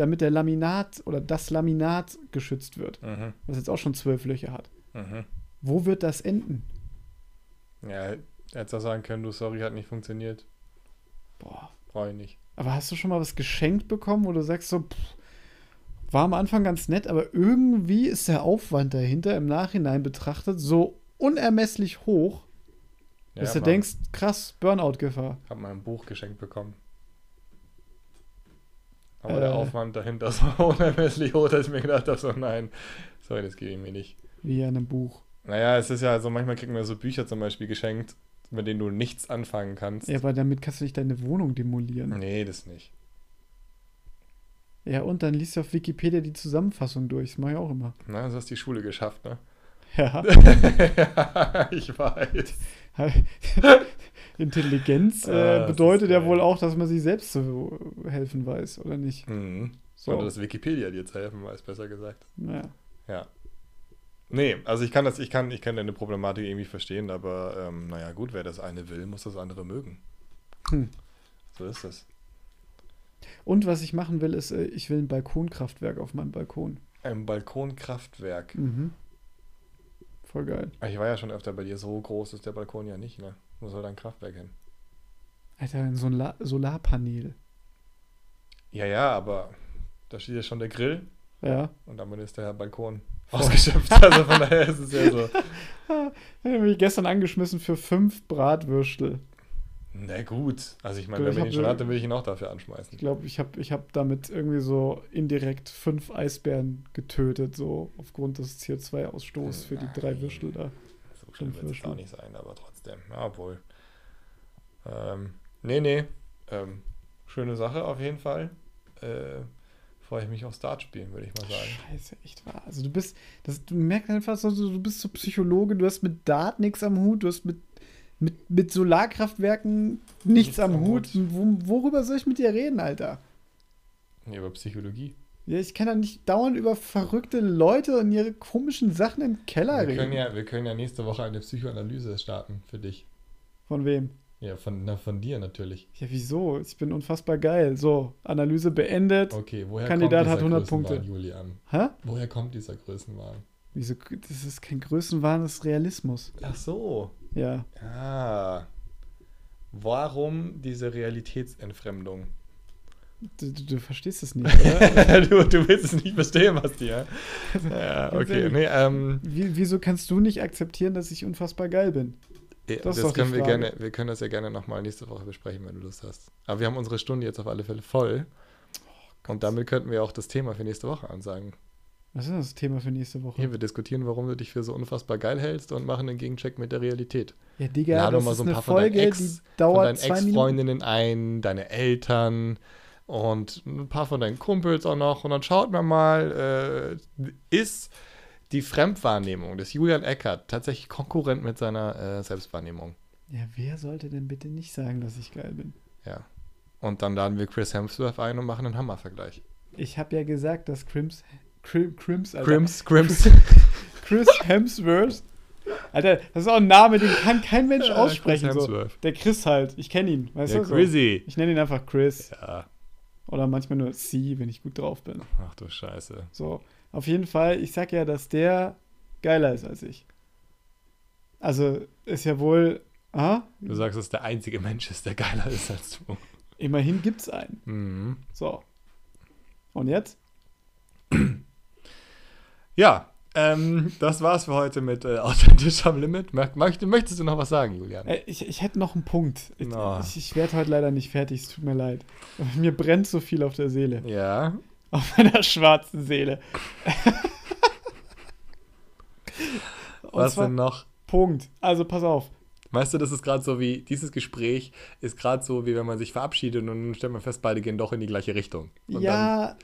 damit der Laminat oder das Laminat geschützt wird, Mhm. was jetzt auch schon zwölf Löcher hat. Mhm. Wo wird das enden? Ja, hättest auch sagen können, du, sorry, hat nicht funktioniert. Boah, Brauche ich nicht. Aber hast du schon mal was geschenkt bekommen, wo du sagst so, pff, war am Anfang ganz nett, aber irgendwie ist der Aufwand dahinter im Nachhinein betrachtet so unermesslich hoch, Ja, dass du denkst, krass, Burnout-Gefahr. Hab mal ein Buch geschenkt bekommen. Aber Äh. der Aufwand dahinter so unermesslich hoch, dass ich mir gedacht habe, so nein, sorry, das gebe ich mir nicht. Wie in einem Buch. Naja, es ist ja so, manchmal kriegt man so Bücher zum Beispiel geschenkt, mit denen du nichts anfangen kannst. Ja, aber damit kannst du nicht deine Wohnung demolieren. Nee, das nicht. Ja, und dann liest du auf Wikipedia die Zusammenfassung durch. Das mache ich auch immer. Na, du hast die Schule geschafft, ne? Ja. ja, ich weiß. Intelligenz Ah, äh, das bedeutet ja wohl auch, dass man sich selbst zu helfen weiß, oder nicht? Mhm. So. Oder dass Wikipedia dir zu helfen weiß, besser gesagt. Ja. Ja. Nee, also ich kann das, ich kann, ich kann deine Problematik irgendwie verstehen, aber ähm, naja, gut, wer das eine will, muss das andere mögen. Hm. So ist es. Und was ich machen will, ist, äh, ich will ein Balkonkraftwerk auf meinem Balkon. Ein Balkonkraftwerk. Mhm. Voll geil. Ich war ja schon öfter bei dir, so groß ist der Balkon ja nicht, ne? Wo soll dein Kraftwerk hin? Alter, so ein La Solarpanel. Ja, ja, aber da steht ja schon der Grill Ja. und damit ist der Balkon ausgeschöpft. Also von daher ist es ja so. Den habe ich gestern angeschmissen für fünf Bratwürstel. Na gut. Also ich meine, wenn ich ich ihn schon hatte, will ich ihn auch dafür Ich anschmeißen. glaube, ich habe ich hab damit irgendwie so indirekt fünf Eisbären getötet, so aufgrund des CO2-Ausstoßes für die drei Würstel da. So schlimm wird es auch nicht sein, aber trotzdem. Ja, obwohl. Ähm, nee, nee. Ähm, schöne Sache auf jeden Fall. Äh, freue ich mich aufs Dart spielen, würde ich mal sagen. Scheiße, echt wahr. Also du bist, das, du merkst einfach so, du bist so Psychologe, du hast mit Dart nichts am Hut, du hast mit, mit, mit Solarkraftwerken nichts, Nichts am am Hut. Wo, worüber soll ich mit dir reden, Alter? Nee, über Psychologie. Ja, ich kann doch nicht dauernd über verrückte Leute und ihre komischen Sachen im Keller Wir reden. können, ja, wir können ja nächste Woche eine Psychoanalyse starten für dich. Von wem? Ja, von, na, von dir natürlich. Ja, wieso? Ich bin unfassbar geil. So, Analyse beendet. Okay, woher Kandidat kommt hat dieser 100 Größenwahn, Punkte. Julian? Hä? Woher kommt dieser Größenwahn? Wieso? Das ist kein Größenwahn, das ist Realismus. Ach so. Ja. Ah. Warum diese Realitätsentfremdung? Du, du, du verstehst es nicht, oder? du, du willst es nicht verstehen, Basti, ja? Okay. Nee, ähm, Wie, wieso kannst du nicht akzeptieren, dass ich unfassbar geil bin? Das das, können wir gerne, wir können das ja gerne nochmal nächste Woche besprechen, wenn du Lust hast. Aber wir haben unsere Stunde jetzt auf alle Fälle voll. Oh Und damit könnten wir auch das Thema für nächste Woche ansagen. Was ist das Thema für nächste Woche? Hier, wir diskutieren, warum du dich für so unfassbar geil hältst und machen einen Gegencheck mit der Realität. Ja, Digga, Lade das mal so ein paar Folge, Von dauert deinen. Ex-Freundinnen ein, deine Eltern und ein paar von deinen Kumpels auch noch. Und dann schaut man mal, äh, ist die Fremdwahrnehmung des Julian Eckert tatsächlich konkurrent mit seiner äh, Selbstwahrnehmung? Ja, wer sollte denn bitte nicht sagen, dass ich geil bin? Ja. Und dann laden wir Chris Hemsworth ein und machen einen Hammervergleich. Ich habe ja gesagt, dass Crims, Crim, Crims, Alter, Crims, Crims. Chris Hemsworth, Alter, das ist auch ein Name, den kann kein Mensch Ja, aussprechen. Chris So. Der Chris halt, ich kenne ihn, weißt Ja, du? So. Ich nenne ihn einfach Chris Ja. Oder manchmal nur C, wenn ich gut drauf bin. Ach du Scheiße. So, auf jeden Fall, ich sag ja, dass der geiler ist als ich. Also, ist ja wohl, ah, Du sagst, dass der einzige Mensch ist, der geiler ist als du. immerhin gibt's einen. Mhm. So. Und jetzt? Ja, ähm, das war's für heute mit äh, Authentisch am Limit. Mö- Möcht, möchtest du noch was sagen, Julian? Äh, ich, ich hätte noch einen Punkt. Ich, Na. ich, ich werde heute leider nicht fertig, es tut mir leid. Mir brennt so viel auf der Seele. Ja. Auf meiner schwarzen Seele. Was denn noch? Punkt. Also pass auf. Weißt du, das ist gerade so wie, dieses Gespräch ist gerade so, wie wenn man sich verabschiedet und dann stellt man fest, beide gehen doch in die gleiche Richtung. Und dann ja,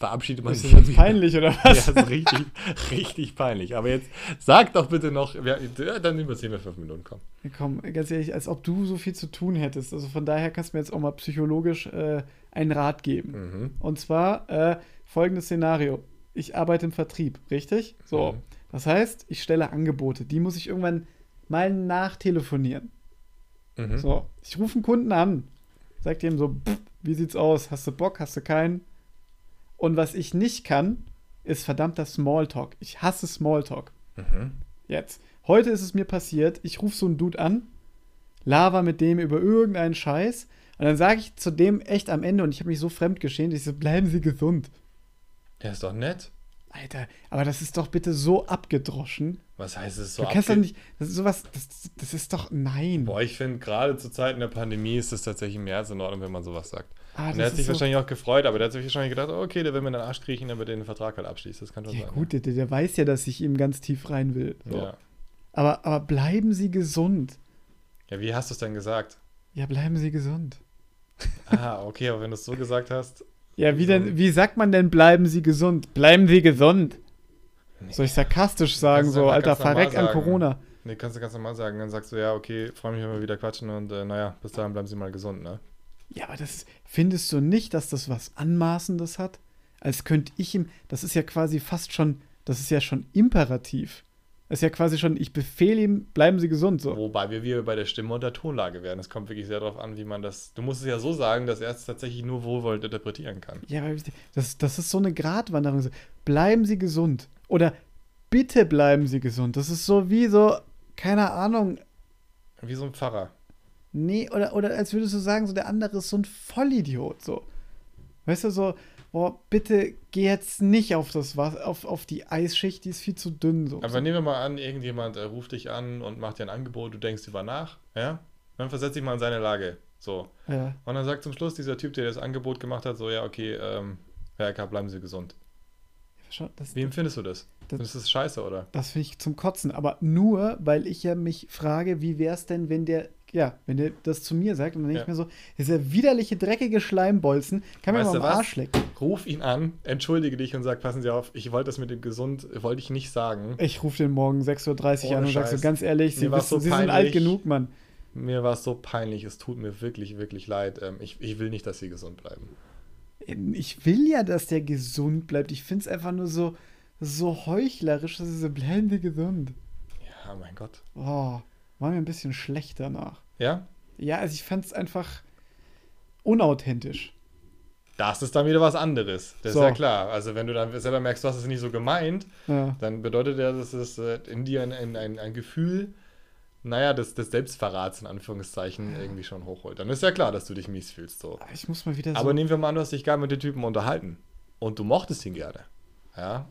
verabschiedet man ist sich das jetzt wieder. peinlich oder Ja, was? ist richtig, richtig peinlich. Aber jetzt sag doch bitte noch, ja, dann überziehen wir fünf Minuten, komm. Komm, ganz ehrlich, als ob du so viel zu tun hättest. Also von daher kannst du mir jetzt auch mal psychologisch äh, einen Rat geben. Mhm. Und zwar äh, folgendes Szenario. Ich arbeite im Vertrieb, richtig? So. Mhm. Das heißt, ich stelle Angebote. Die muss ich irgendwann mal nachtelefonieren. Mhm. So. Ich rufe einen Kunden an. Sag dem so, "Pff, wie sieht's aus? Hast du Bock? Hast du keinen? Und was ich nicht kann, ist verdammter Smalltalk. Ich hasse Smalltalk. Mhm. Jetzt. Heute ist es mir passiert, ich rufe so einen Dude an, laber mit dem über irgendeinen Scheiß und dann sage ich zu dem echt am Ende und ich habe mich so fremdgeschämt, ich so, bleiben Sie gesund. Der ist doch nett. Alter, aber das ist doch bitte so abgedroschen. Was heißt es so? du kannst doch nicht, das ist sowas, das, das ist doch, nein. Boah, ich finde, gerade zu Zeiten der Pandemie ist es tatsächlich mehr als in Ordnung, wenn man sowas sagt. Ah, Und das er hat sich so- wahrscheinlich auch gefreut, aber der hat sich wahrscheinlich gedacht, oh, okay, der will mir den Arsch kriechen, damit er den Vertrag halt abschließt. Das kann schon Ja sein. gut, der, der weiß ja, dass ich ihm ganz tief rein will. So. Ja. Aber, aber bleiben Sie gesund. ja, wie hast du es denn gesagt? Ja, bleiben Sie gesund. Ah, okay, aber wenn du es so gesagt hast. Ja, wie, denn, wie sagt man denn, bleiben Sie gesund? Bleiben Sie gesund. Nee. Soll ich sarkastisch sagen, so, Alter, verreck an. Corona. Nee, kannst du ganz normal sagen. Dann sagst du, ja, okay, freue mich, wenn wir wieder quatschen und äh, naja, bis dahin bleiben Sie mal gesund, ne? Ja, aber das findest du nicht, dass das was Anmaßendes hat? Als könnte ich ihm, das ist ja quasi fast schon, das ist ja schon imperativ. Das ist ja quasi schon, ich befehle ihm, bleiben Sie gesund, so. Wobei wir wieder bei der Stimme und der Tonlage werden. Es kommt wirklich sehr darauf an, wie man das. Du musst es ja so sagen, dass er es tatsächlich nur wohlwollend interpretieren kann. Ja, aber das, das ist so eine Gratwanderung. Bleiben Sie gesund. Oder bitte bleiben Sie gesund. Das ist so wie so, keine Ahnung, Wie so ein Pfarrer. Nee, oder, oder als würdest du sagen, so der andere ist so ein Vollidiot, so. Weißt du, so, boah, bitte geh jetzt nicht auf das Wasser, auf, auf die Eisschicht, die ist viel zu dünn, so. Aber nehmen wir mal an, irgendjemand äh, ruft dich an und macht dir ein Angebot, du denkst über nach, ja? Dann versetz dich mal in seine Lage. So. ja. Und dann sagt zum Schluss dieser Typ, der das Angebot gemacht hat, so, ja, okay, ähm, Herr Ecker, bleiben Sie gesund. Schon, das, Wie empfindest du das? Das- Findest du das scheiße, oder? das finde ich zum Kotzen. Aber nur, weil ich ja mich frage, wie wäre es denn, wenn der, ja, wenn der das zu mir sagt und dann denke Ja. ich mir so, dieser widerliche, dreckige Schleimbolzen, kann mir mal am was? Arsch lecken. Ruf ihn an, entschuldige dich und sag, passen Sie auf, ich wollte das mit dem gesund, wollte ich nicht sagen. Ich rufe den morgen 6.30 Uhr Ohne an und sag so, ganz ehrlich, Sie, wissen, so Sie sind alt genug, Mann. Mir war es so peinlich, es tut mir wirklich, wirklich leid. Ähm, ich, ich will nicht, dass Sie gesund bleiben. Ich will ja, dass der gesund bleibt. Ich finde es einfach nur so, so heuchlerisch, dass sie so bleiben die gesund. Ja, mein Gott. Oh, war mir ein bisschen schlecht danach. Ja? Ja, also ich fand es einfach unauthentisch. Das ist dann wieder was anderes. Das So. ist ja klar. Also wenn du dann selber merkst, du hast es nicht so gemeint, Ja. dann bedeutet ja, dass es äh, in dir ein, ein, ein, ein Gefühl, naja, des, des Selbstverrats in Anführungszeichen irgendwie schon hochholt. Dann ist ja klar, dass du dich mies fühlst. So. Ich muss mal wieder so. Aber nehmen wir mal an, du hast dich gar mit den Typen unterhalten. Und du mochtest ihn gerne. Ja.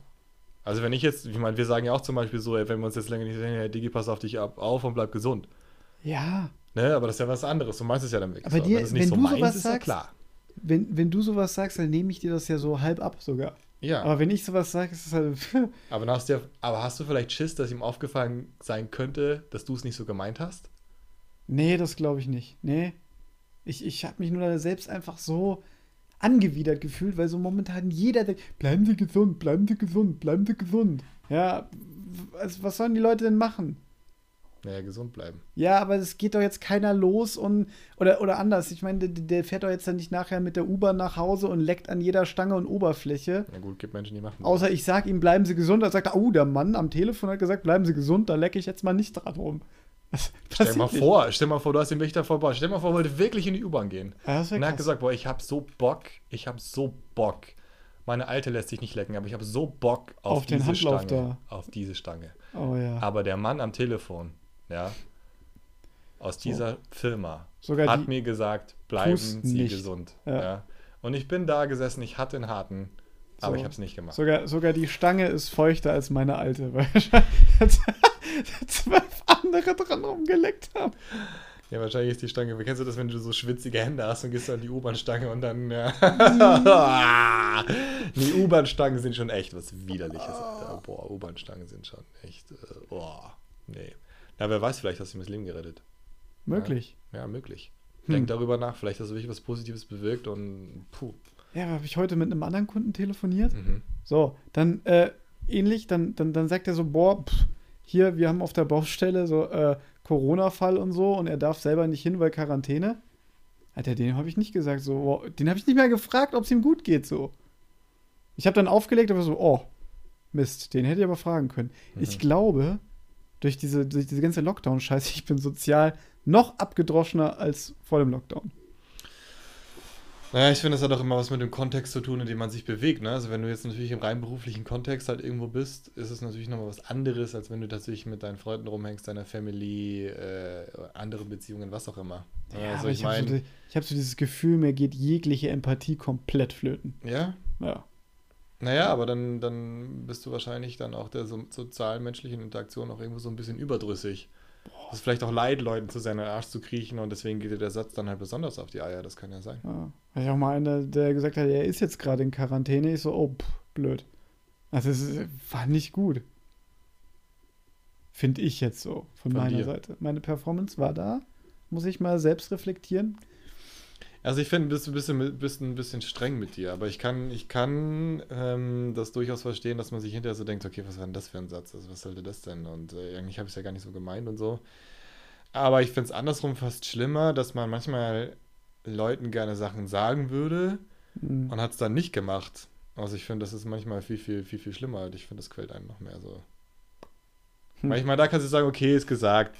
Also wenn ich jetzt, ich meine, wir sagen ja auch zum Beispiel so, ey, wenn wir uns jetzt länger nicht sehen, hey, Digi, pass auf dich ab, auf und bleib gesund. ja, Ne, aber das ist ja was anderes. Du meinst es ja dann wirklich. Aber so. dir- wenn du es nicht wenn so du sowas ist ja sagst- klar. wenn, wenn du sowas sagst, dann nehme ich dir das ja so halb ab sogar. Ja. Aber wenn ich sowas sage, ist es halt. Aber, hast du ja, aber hast du vielleicht Schiss, dass ihm aufgefallen sein könnte, dass du es nicht so gemeint hast? nee, das glaube ich nicht. Nee. Ich, ich habe mich nur da selbst einfach so angewidert gefühlt, weil so momentan jeder denkt, bleiben Sie gesund, bleiben Sie gesund, bleiben Sie gesund. Ja, was sollen die Leute denn machen? Naja, gesund bleiben. Ja, aber es geht doch jetzt keiner los und oder, oder anders. Ich meine, der, der fährt doch jetzt dann nicht nachher mit der U-Bahn nach Hause und leckt an jeder Stange und Oberfläche. Na gut, gibt Menschen, die machen das. Außer ich sag ihm, bleiben Sie gesund. Da sagt er, oh, der Mann am Telefon hat gesagt, bleiben Sie gesund, da lecke ich jetzt mal nicht dran rum. Stell mal nicht. vor, stell mal vor, du hast den da vorbei. Stell mal vor, wollte wirklich in die U-Bahn gehen. Ja, Und er hat gesagt, boah, ich hab so Bock, ich hab so Bock. Meine Alte lässt sich nicht lecken, aber ich habe so Bock auf, Auf diese Handlauf Stange. Auf diese Stange. Oh ja. Aber der Mann am Telefon, ja, aus dieser Firma, Sogar hat mir gesagt, bleiben Sie nicht. gesund. Ja. Ja. Und ich bin da gesessen, ich hatte einen harten, aber So. ich habe es nicht gemacht. Sogar, sogar die Stange ist feuchter als meine alte, zwölf andere dran rumgeleckt haben. Ja, wahrscheinlich ist die Stange. Kennst du das, wenn du so schwitzige Hände hast und gehst an die U-Bahn-Stange und dann. Ja. die U-Bahn-Stangen sind schon echt was Widerliches, Alter. Boah, U-Bahn-Stangen sind schon echt. Äh, boah, nee. Na, wer weiß, vielleicht hast du ihm das Leben gerettet. Möglich. Ja, möglich. Hm. Denk darüber nach, vielleicht hast du wirklich was Positives bewirkt und puh. Ja, aber habe ich heute mit einem anderen Kunden telefoniert. Mhm. So, dann äh, ähnlich, dann, dann, dann sagt er so, boah, pff, hier, wir haben auf der Baustelle so äh, Corona-Fall und so und er darf selber nicht hin, weil Quarantäne. Alter, dem habe ich nicht gesagt, so, boah, den habe ich nicht mehr gefragt, ob es ihm gut geht, so. Ich habe dann aufgelegt, aber so, oh, Mist, den hätte ich aber fragen können. Ich Mhm. glaube, durch diese, durch diese ganze Lockdown-Scheiße, ich bin sozial noch abgedroschener als vor dem Lockdown. Naja, ich finde, das hat auch immer was mit dem Kontext zu tun, in dem man sich bewegt. Ne? Also wenn du jetzt natürlich im rein beruflichen Kontext halt irgendwo bist, ist es natürlich nochmal was anderes, als wenn du tatsächlich mit deinen Freunden rumhängst, deiner Family, äh, anderen Beziehungen, was auch immer. Ja, also ich ich habe so, hab so dieses Gefühl, mir geht jegliche Empathie komplett flöten. ja, Ja. naja, aber dann, dann bist du wahrscheinlich dann auch der so, sozialen menschlichen Interaktion auch irgendwo so ein bisschen überdrüssig. Es ist vielleicht auch leid, Leuten zu seinen Arsch zu kriechen und deswegen geht dir der Satz dann halt besonders auf die Eier. Das kann ja sein. Ja. Hatte ich auch mal einer, der gesagt hat, er ist jetzt gerade in Quarantäne. Ich so, oh, pff, blöd. Also es war nicht gut. Finde ich jetzt so, von, Von meiner dir. Seite. Meine Performance war da. Muss ich mal selbst reflektieren. Also ich finde, du bist ein bisschen, bist ein bisschen streng mit dir, aber ich kann, ich kann ähm, das durchaus verstehen, dass man sich hinterher so denkt, okay, was war denn das für ein Satz? Also was sollte das denn? Und äh, eigentlich habe ich es ja gar nicht so gemeint und so. Aber ich finde es andersrum fast schlimmer, dass man manchmal Leuten gerne Sachen sagen würde Hm. und hat es dann nicht gemacht. Also ich finde, das ist manchmal viel, viel, viel, viel schlimmer. Und ich finde, das quält einen noch mehr so. Hm. Manchmal da kannst du sagen, okay, ist gesagt,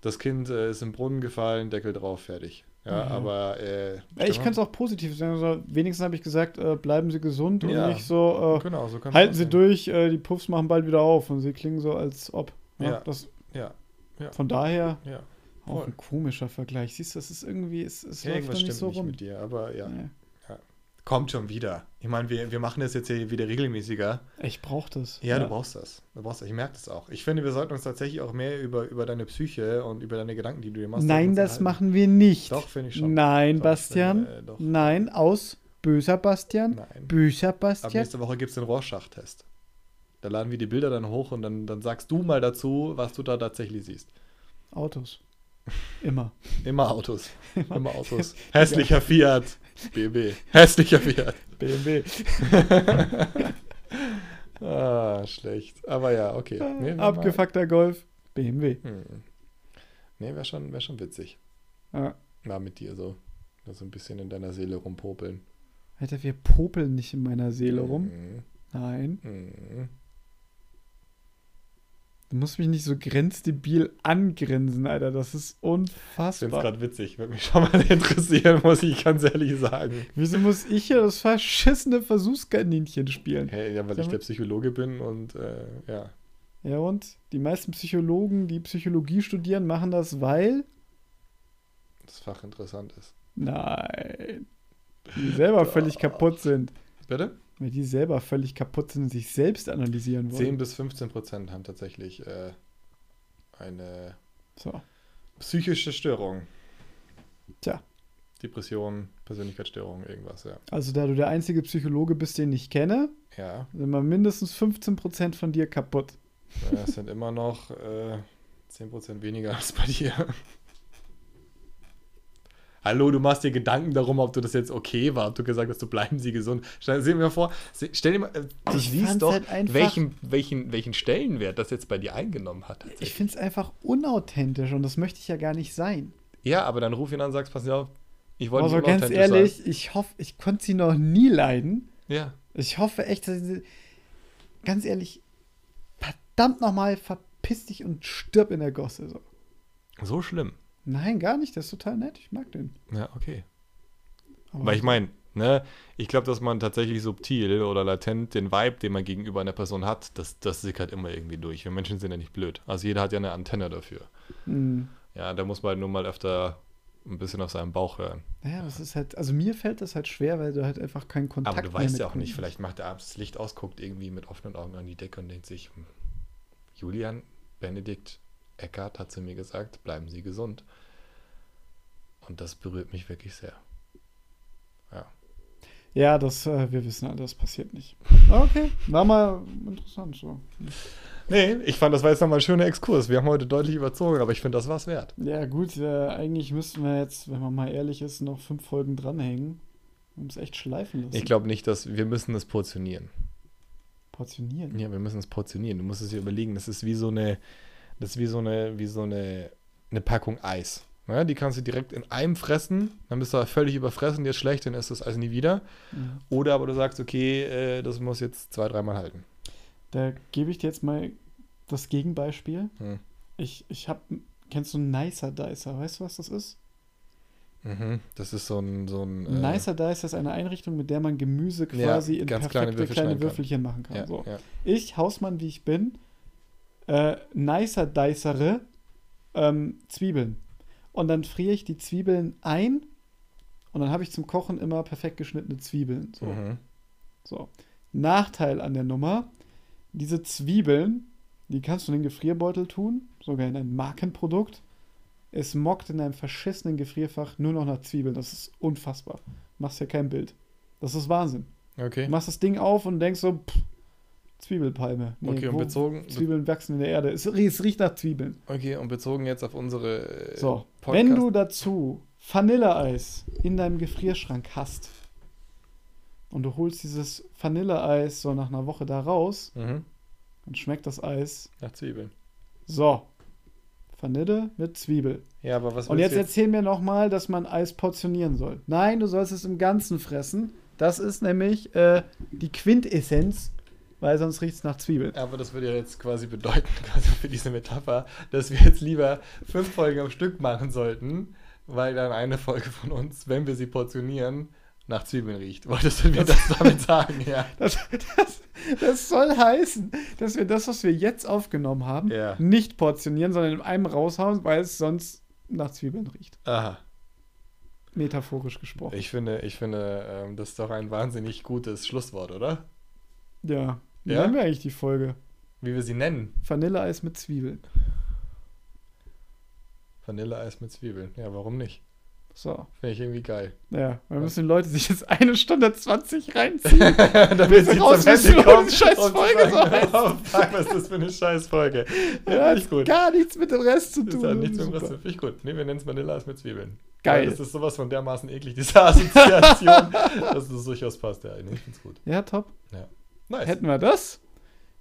das Kind äh, ist im Brunnen gefallen, Deckel drauf, fertig. Ja, Mhm. aber äh, Ja, Ich kann es auch positiv sagen. Also, wenigstens habe ich gesagt, äh, bleiben Sie gesund und Ja. nicht so, äh, Genau, so halten Sie durch, äh, die Puffs machen bald wieder auf und sie klingen so, als ob. Ja, Ja. Das, Ja, von daher ja. Auch Voll. ein komischer Vergleich. Siehst du, das ist irgendwie, es, es ja läuft nicht stimmt so nicht rum. mit dir, aber ja. Nee. Kommt schon wieder. Ich meine, wir, wir machen das jetzt hier wieder regelmäßiger. Ich brauche das. Ja, du brauchst das. Du brauchst das. Ich merke das auch. Ich finde, wir sollten uns tatsächlich auch mehr über, über deine Psyche und über deine Gedanken, die du dir machst. Nein, das unterhalten. machen wir nicht. Doch, finde ich schon. Nein, Doch, Bastian. äh. Nein, aus böser Bastian. Nein. Böser Bastian. nächste Woche gibt es den Rorschach-Test. Da laden wir die Bilder dann hoch und dann, dann sagst du mal dazu, was du da tatsächlich siehst. Autos. Immer. Immer Autos. Immer Autos. Hässlicher Fiat. BMW. Hässlicher Fiat. BMW. Ah, schlecht. Aber ja, okay. Nee, wär mal- Abgefuckter Golf. BMW. Hm. Nee, wäre schon, wär schon witzig. Ja. Mal mit dir so. So ein bisschen in deiner Seele rumpopeln. Alter, wir popeln nicht in meiner Seele rum. Mhm. Nein. Mhm. Du musst mich nicht so grenzdebil angrinsen, Alter. Das ist Ich finde es unfassbar. gerade witzig. Würde mich schon mal interessieren, muss ich ganz ehrlich sagen. Wieso muss ich hier das verschissene Versuchskaninchen spielen? Hey, ja, weil ich mal. der Psychologe bin und äh, ja. Ja, und die meisten Psychologen, die Psychologie studieren, machen das, weil. das Fach interessant ist. Nein. Die selber völlig kaputt sind. Bitte? Weil die selber völlig kaputt sind und sich selbst analysieren 10 wollen. bis 15 Prozent haben tatsächlich äh, eine So. psychische Störung. Tja. Depression, Persönlichkeitsstörung, irgendwas, ja. Also, da du der einzige Psychologe bist, den ich kenne, Ja, sind mal mindestens 15% von dir kaputt. ja es sind immer noch äh, 10 Prozent weniger als bei dir. Hallo, du machst dir Gedanken darum, ob du das jetzt okay war, ob du gesagt hast, du bleiben sie gesund. Stell dir mal vor, stell dir mal, äh, du Ich siehst doch, halt welchen, welchen, welchen Stellenwert das jetzt bei dir eingenommen hat. Ich finde es einfach unauthentisch und das möchte ich ja gar nicht sein. Ja, aber dann ruf ihn an und sagst, pass auf, ich wollte Also nicht ganz ehrlich, ich hoffe, ich konnte sie noch nie leiden. Sein. Ja. Ich hoffe echt, dass sie, ganz ehrlich, verdammt nochmal, verpiss dich und stirb in der Gosse. So. So schlimm. Nein, gar nicht, das ist total nett, ich mag den. Ja, okay. Aber Weil ich meine, ne, ich glaube, dass man tatsächlich subtil oder latent den Vibe, den man gegenüber einer Person hat, das, das sickert immer irgendwie durch. Wir Menschen sind ja nicht blöd. Also jeder hat ja eine Antenne dafür. Hm. Ja, da muss man halt nur mal öfter ein bisschen auf seinen Bauch hören. Naja, das ist halt, also mir fällt das halt schwer, weil du halt einfach keinen Kontakt Aber du weißt ja auch nicht, vielleicht macht er abends das Licht aus, guckt irgendwie mit offenen Augen an die Decke und denkt sich, hm, Julian, Benedikt, Eckart hat zu mir gesagt, bleiben Sie gesund. Und das berührt mich wirklich sehr. Ja. Ja, das, äh, wir wissen alle, das passiert nicht. Okay, war mal interessant so. Nee, ich fand, das war jetzt nochmal ein schöner Exkurs. Wir haben heute deutlich überzogen, aber ich finde, das war's wert. Ja, gut, äh, eigentlich müssten wir jetzt, wenn man mal ehrlich ist, noch fünf Folgen dranhängen. Wir es echt schleifen lassen. Ich glaube nicht, dass wir müssen es portionieren. Portionieren. Ja, wir müssen es portionieren. Du musst es dir überlegen, das ist wie so eine, das ist wie so eine, wie so eine, eine Packung Eis. Ja, die kannst du direkt in einem fressen, dann bist du aber völlig überfressen, dir ist schlecht, dann isst du das Eis nie wieder. Ja. Oder aber du sagst, okay, äh, das muss jetzt zwei, dreimal halten. Da gebe ich dir jetzt mal das Gegenbeispiel. Hm. Ich, ich habe, kennst du einen Nicer Dicer? Weißt du, was das ist? Mhm. Das ist so ein, so ein Ein Nicer Dicer ist eine Einrichtung, mit der man Gemüse Ja, quasi in ganz perfekte kleine kleine, Würfel kann. Würfelchen machen kann. ja, so. ja. Ich, Hausmann wie ich bin, äh, Nicer Dicere ähm, Zwiebeln. Und dann friere ich die Zwiebeln ein und dann habe ich zum Kochen immer perfekt geschnittene Zwiebeln. So. Mhm. So. Nachteil an der Nummer: diese Zwiebeln, die kannst du in den Gefrierbeutel tun, sogar in ein Markenprodukt. Es mockt in einem verschissenen Gefrierfach nur noch nach Zwiebeln. Das ist unfassbar. Machst ja kein Bild. Das ist Wahnsinn. Okay. Du machst das Ding auf und denkst so, pff, Zwiebelpalme. Nee, Okay, und bezogen, Zwiebeln wachsen in der Erde. Es, rie- es riecht nach Zwiebeln. okay, und bezogen jetzt auf unsere äh, So, Podcast- wenn du dazu Vanilleeis in deinem Gefrierschrank hast und du holst dieses Vanilleeis so nach einer Woche da raus, Mhm. dann schmeckt das Eis Nach Zwiebeln. so. Vanille mit Zwiebel. Ja, aber was Und jetzt du erzähl mir nochmal, dass man Eis portionieren soll. Nein, du sollst es im Ganzen fressen. Das ist nämlich äh, die Quintessenz, weil sonst riecht es nach Zwiebeln. Aber das würde ja jetzt quasi bedeuten, quasi für diese Metapher, dass wir jetzt lieber fünf Folgen am Stück machen sollten, weil dann eine Folge von uns, wenn wir sie portionieren, nach Zwiebeln riecht. Wolltest du mir das damit sagen? Ja. Das, das, das soll heißen, dass wir das, was wir jetzt aufgenommen haben, Ja. nicht portionieren, sondern in einem raushauen, weil es sonst nach Zwiebeln riecht. Aha. Metaphorisch gesprochen. Ich finde, ich finde, ähm, das ist doch ein wahnsinnig gutes Schlusswort, oder? Ja. Wie Ja? nennen wir eigentlich die Folge? Wie wir sie nennen. Vanilleeis mit Zwiebeln. Vanilleeis mit Zwiebeln. Ja, warum nicht? So. Finde ich irgendwie geil. Ja, dann müssen die Leute sich jetzt eine Stunde 20 reinziehen. Damit sie raus, so kommen eine scheiß Folge so heißt. oh, fuck, was ist das für eine scheiß Folge? Ja, Ja, nicht gut. gar nichts mit dem Rest zu Das tun. hat nichts mit dem. Rest. Finde ich gut. Nee, wir nennen es Vanilleeis mit Zwiebeln. Geil. Das ist sowas von dermaßen eklig, diese Assoziation, dass es durchaus passt. Ja, nee, ich find's gut. Ja, top. Nice. Hätten wir das,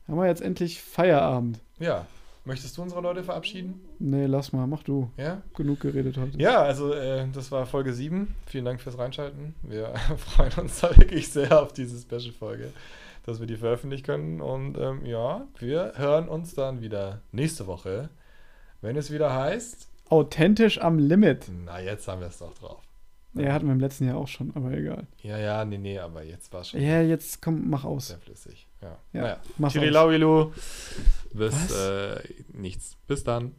haben wir jetzt endlich Feierabend. Ja. Möchtest du unsere Leute verabschieden? Nee, lass mal, mach du. Ja? Genug geredet heute. Ja, also äh, das war Folge 7. Vielen Dank fürs Reinschalten. Wir freuen uns da wirklich sehr auf diese Special-Folge, dass wir die veröffentlichen können. Und ähm, ja, wir hören uns dann wieder nächste Woche, wenn es wieder heißt. Authentisch am Limit. Na, jetzt haben wir es doch drauf. Ja, hatten wir im letzten Jahr auch schon, aber egal. Ja, ja, nee, nee, aber jetzt war es schon Ja, jetzt komm, mach aus. sehr flüssig. Ja, Ja, naja. mach's aus. Tirilawilu. Bis äh, nichts. Bis dann.